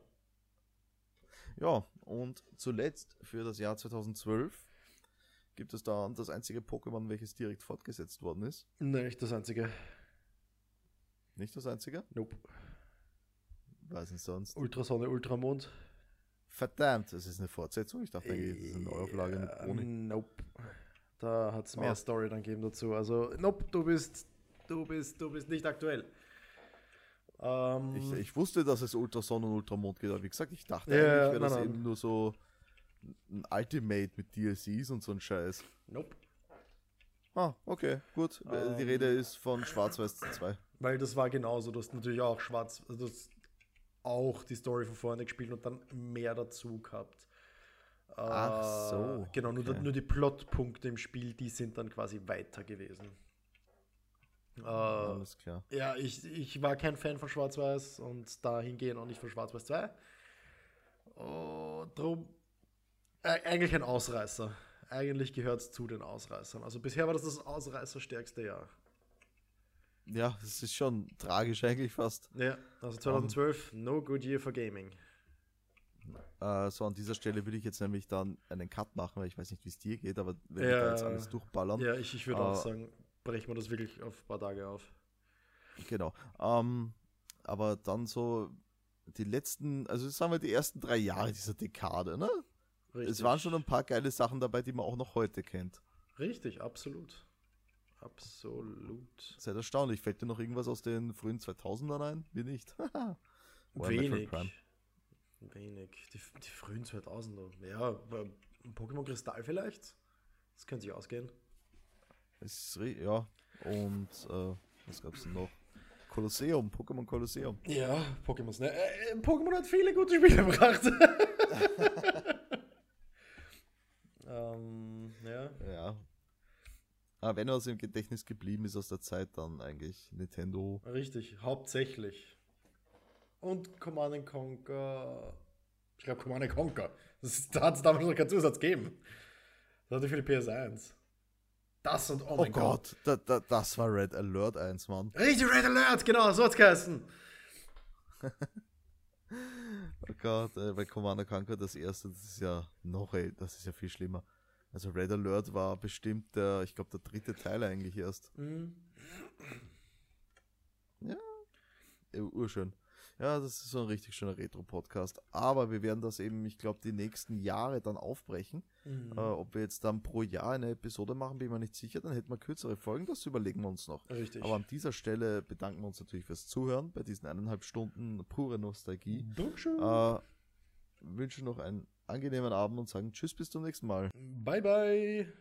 Ja, und zuletzt für das Jahr 2012 gibt es dann das einzige Pokémon, welches direkt fortgesetzt worden ist. Nein, nicht das einzige. Nicht das einzige? Nope. Weiß nicht sonst. Ultrasonne, Ultramond. Verdammt, das ist eine Fortsetzung. Ich dachte, das ist eine Neuauflage mit Boni. Nope. Da hat es mehr Ah. Story dann gegeben dazu. Also, nope, du bist du bist, du bist nicht aktuell. Ähm, Ich, ich wusste, dass es Ultrason und Ultramond geht, aber wie gesagt, ich dachte Ja, eigentlich, wäre das nein. eben nur so ein Ultimate mit DLCs und so ein Scheiß. nope. Ah, okay, gut. Ähm. Die Rede ist von Schwarz-Weiß 2. Weil das war genauso. Du hast natürlich auch schwarz, also du hast auch die Story von vorne gespielt und dann mehr dazu gehabt. Ach so, Äh, Genau, nur, okay. nur die Plotpunkte im Spiel, die sind dann quasi weiter gewesen. Äh, Alles klar. ja, ich, ich war kein Fan von Schwarz-Weiß und dahingehend auch nicht von Schwarz-Weiß 2. Oh, drum, äh, eigentlich ein Ausreißer. Eigentlich gehört es zu den Ausreißern. Also bisher war das das Ausreißerstärkste Jahr. Ja, es ist schon tragisch eigentlich fast. Ja, also 2012, no good year for gaming. Äh, so an dieser Stelle will ich jetzt nämlich dann einen Cut machen, weil ich weiß nicht, wie es dir geht, aber wenn wir Ja. da jetzt alles durchballern. Ja, ich, ich würde Äh, auch sagen, brechen wir das wirklich auf ein paar Tage auf. Genau. Ähm, aber dann so die letzten, also sagen wir die ersten drei Jahre dieser Dekade, ne? Es waren schon ein paar geile Sachen dabei, die man auch noch heute kennt. Richtig, absolut. Absolut. Seid erstaunlich. Fällt dir noch irgendwas aus den frühen 2000ern ein? Mir nicht. Wenig. Wenig. Die, die frühen 2000er. Ja, äh, Pokémon Kristall vielleicht? Das könnte sich ausgehen. Es ja. Und äh, was gab's denn noch? Kolosseum, Pokémon Kolosseum. Ja, Pokémon Snap. Äh, Pokémon hat viele gute Spiele gebracht. ähm, ja. Ja. Aber wenn was im Gedächtnis geblieben ist aus der Zeit, dann eigentlich Nintendo. Richtig, hauptsächlich. Und Command and Conquer. Ich glaube, Command and Conquer. Das da hat es damals noch keinen Zusatz gegeben. Das hatte für die PS1. Das und oh Oh mein Gott. Gott, da, da, das war Red Alert 1, Mann. Richtig, Red Alert, genau, so hat's geheißen. Oh Gott, äh, bei Commander Conquer das erste, das ist ja noch, ey, das ist ja viel schlimmer. Also Red Alert war bestimmt der, ich glaube, der dritte Teil eigentlich erst. Mhm. Äh, urschön. Ja, das ist so ein richtig schöner Retro-Podcast. Aber wir werden das eben, ich glaube, die nächsten Jahre dann aufbrechen. Mhm. Äh, ob wir jetzt dann pro Jahr eine Episode machen, bin ich mir nicht sicher. Dann hätten wir kürzere Folgen, das überlegen wir uns noch. Richtig. Aber an dieser Stelle bedanken wir uns natürlich fürs Zuhören bei diesen eineinhalb Stunden pure Nostalgie. Dankeschön. Äh, wünschen noch einen angenehmen Abend und sagen Tschüss bis zum nächsten Mal. Bye, bye.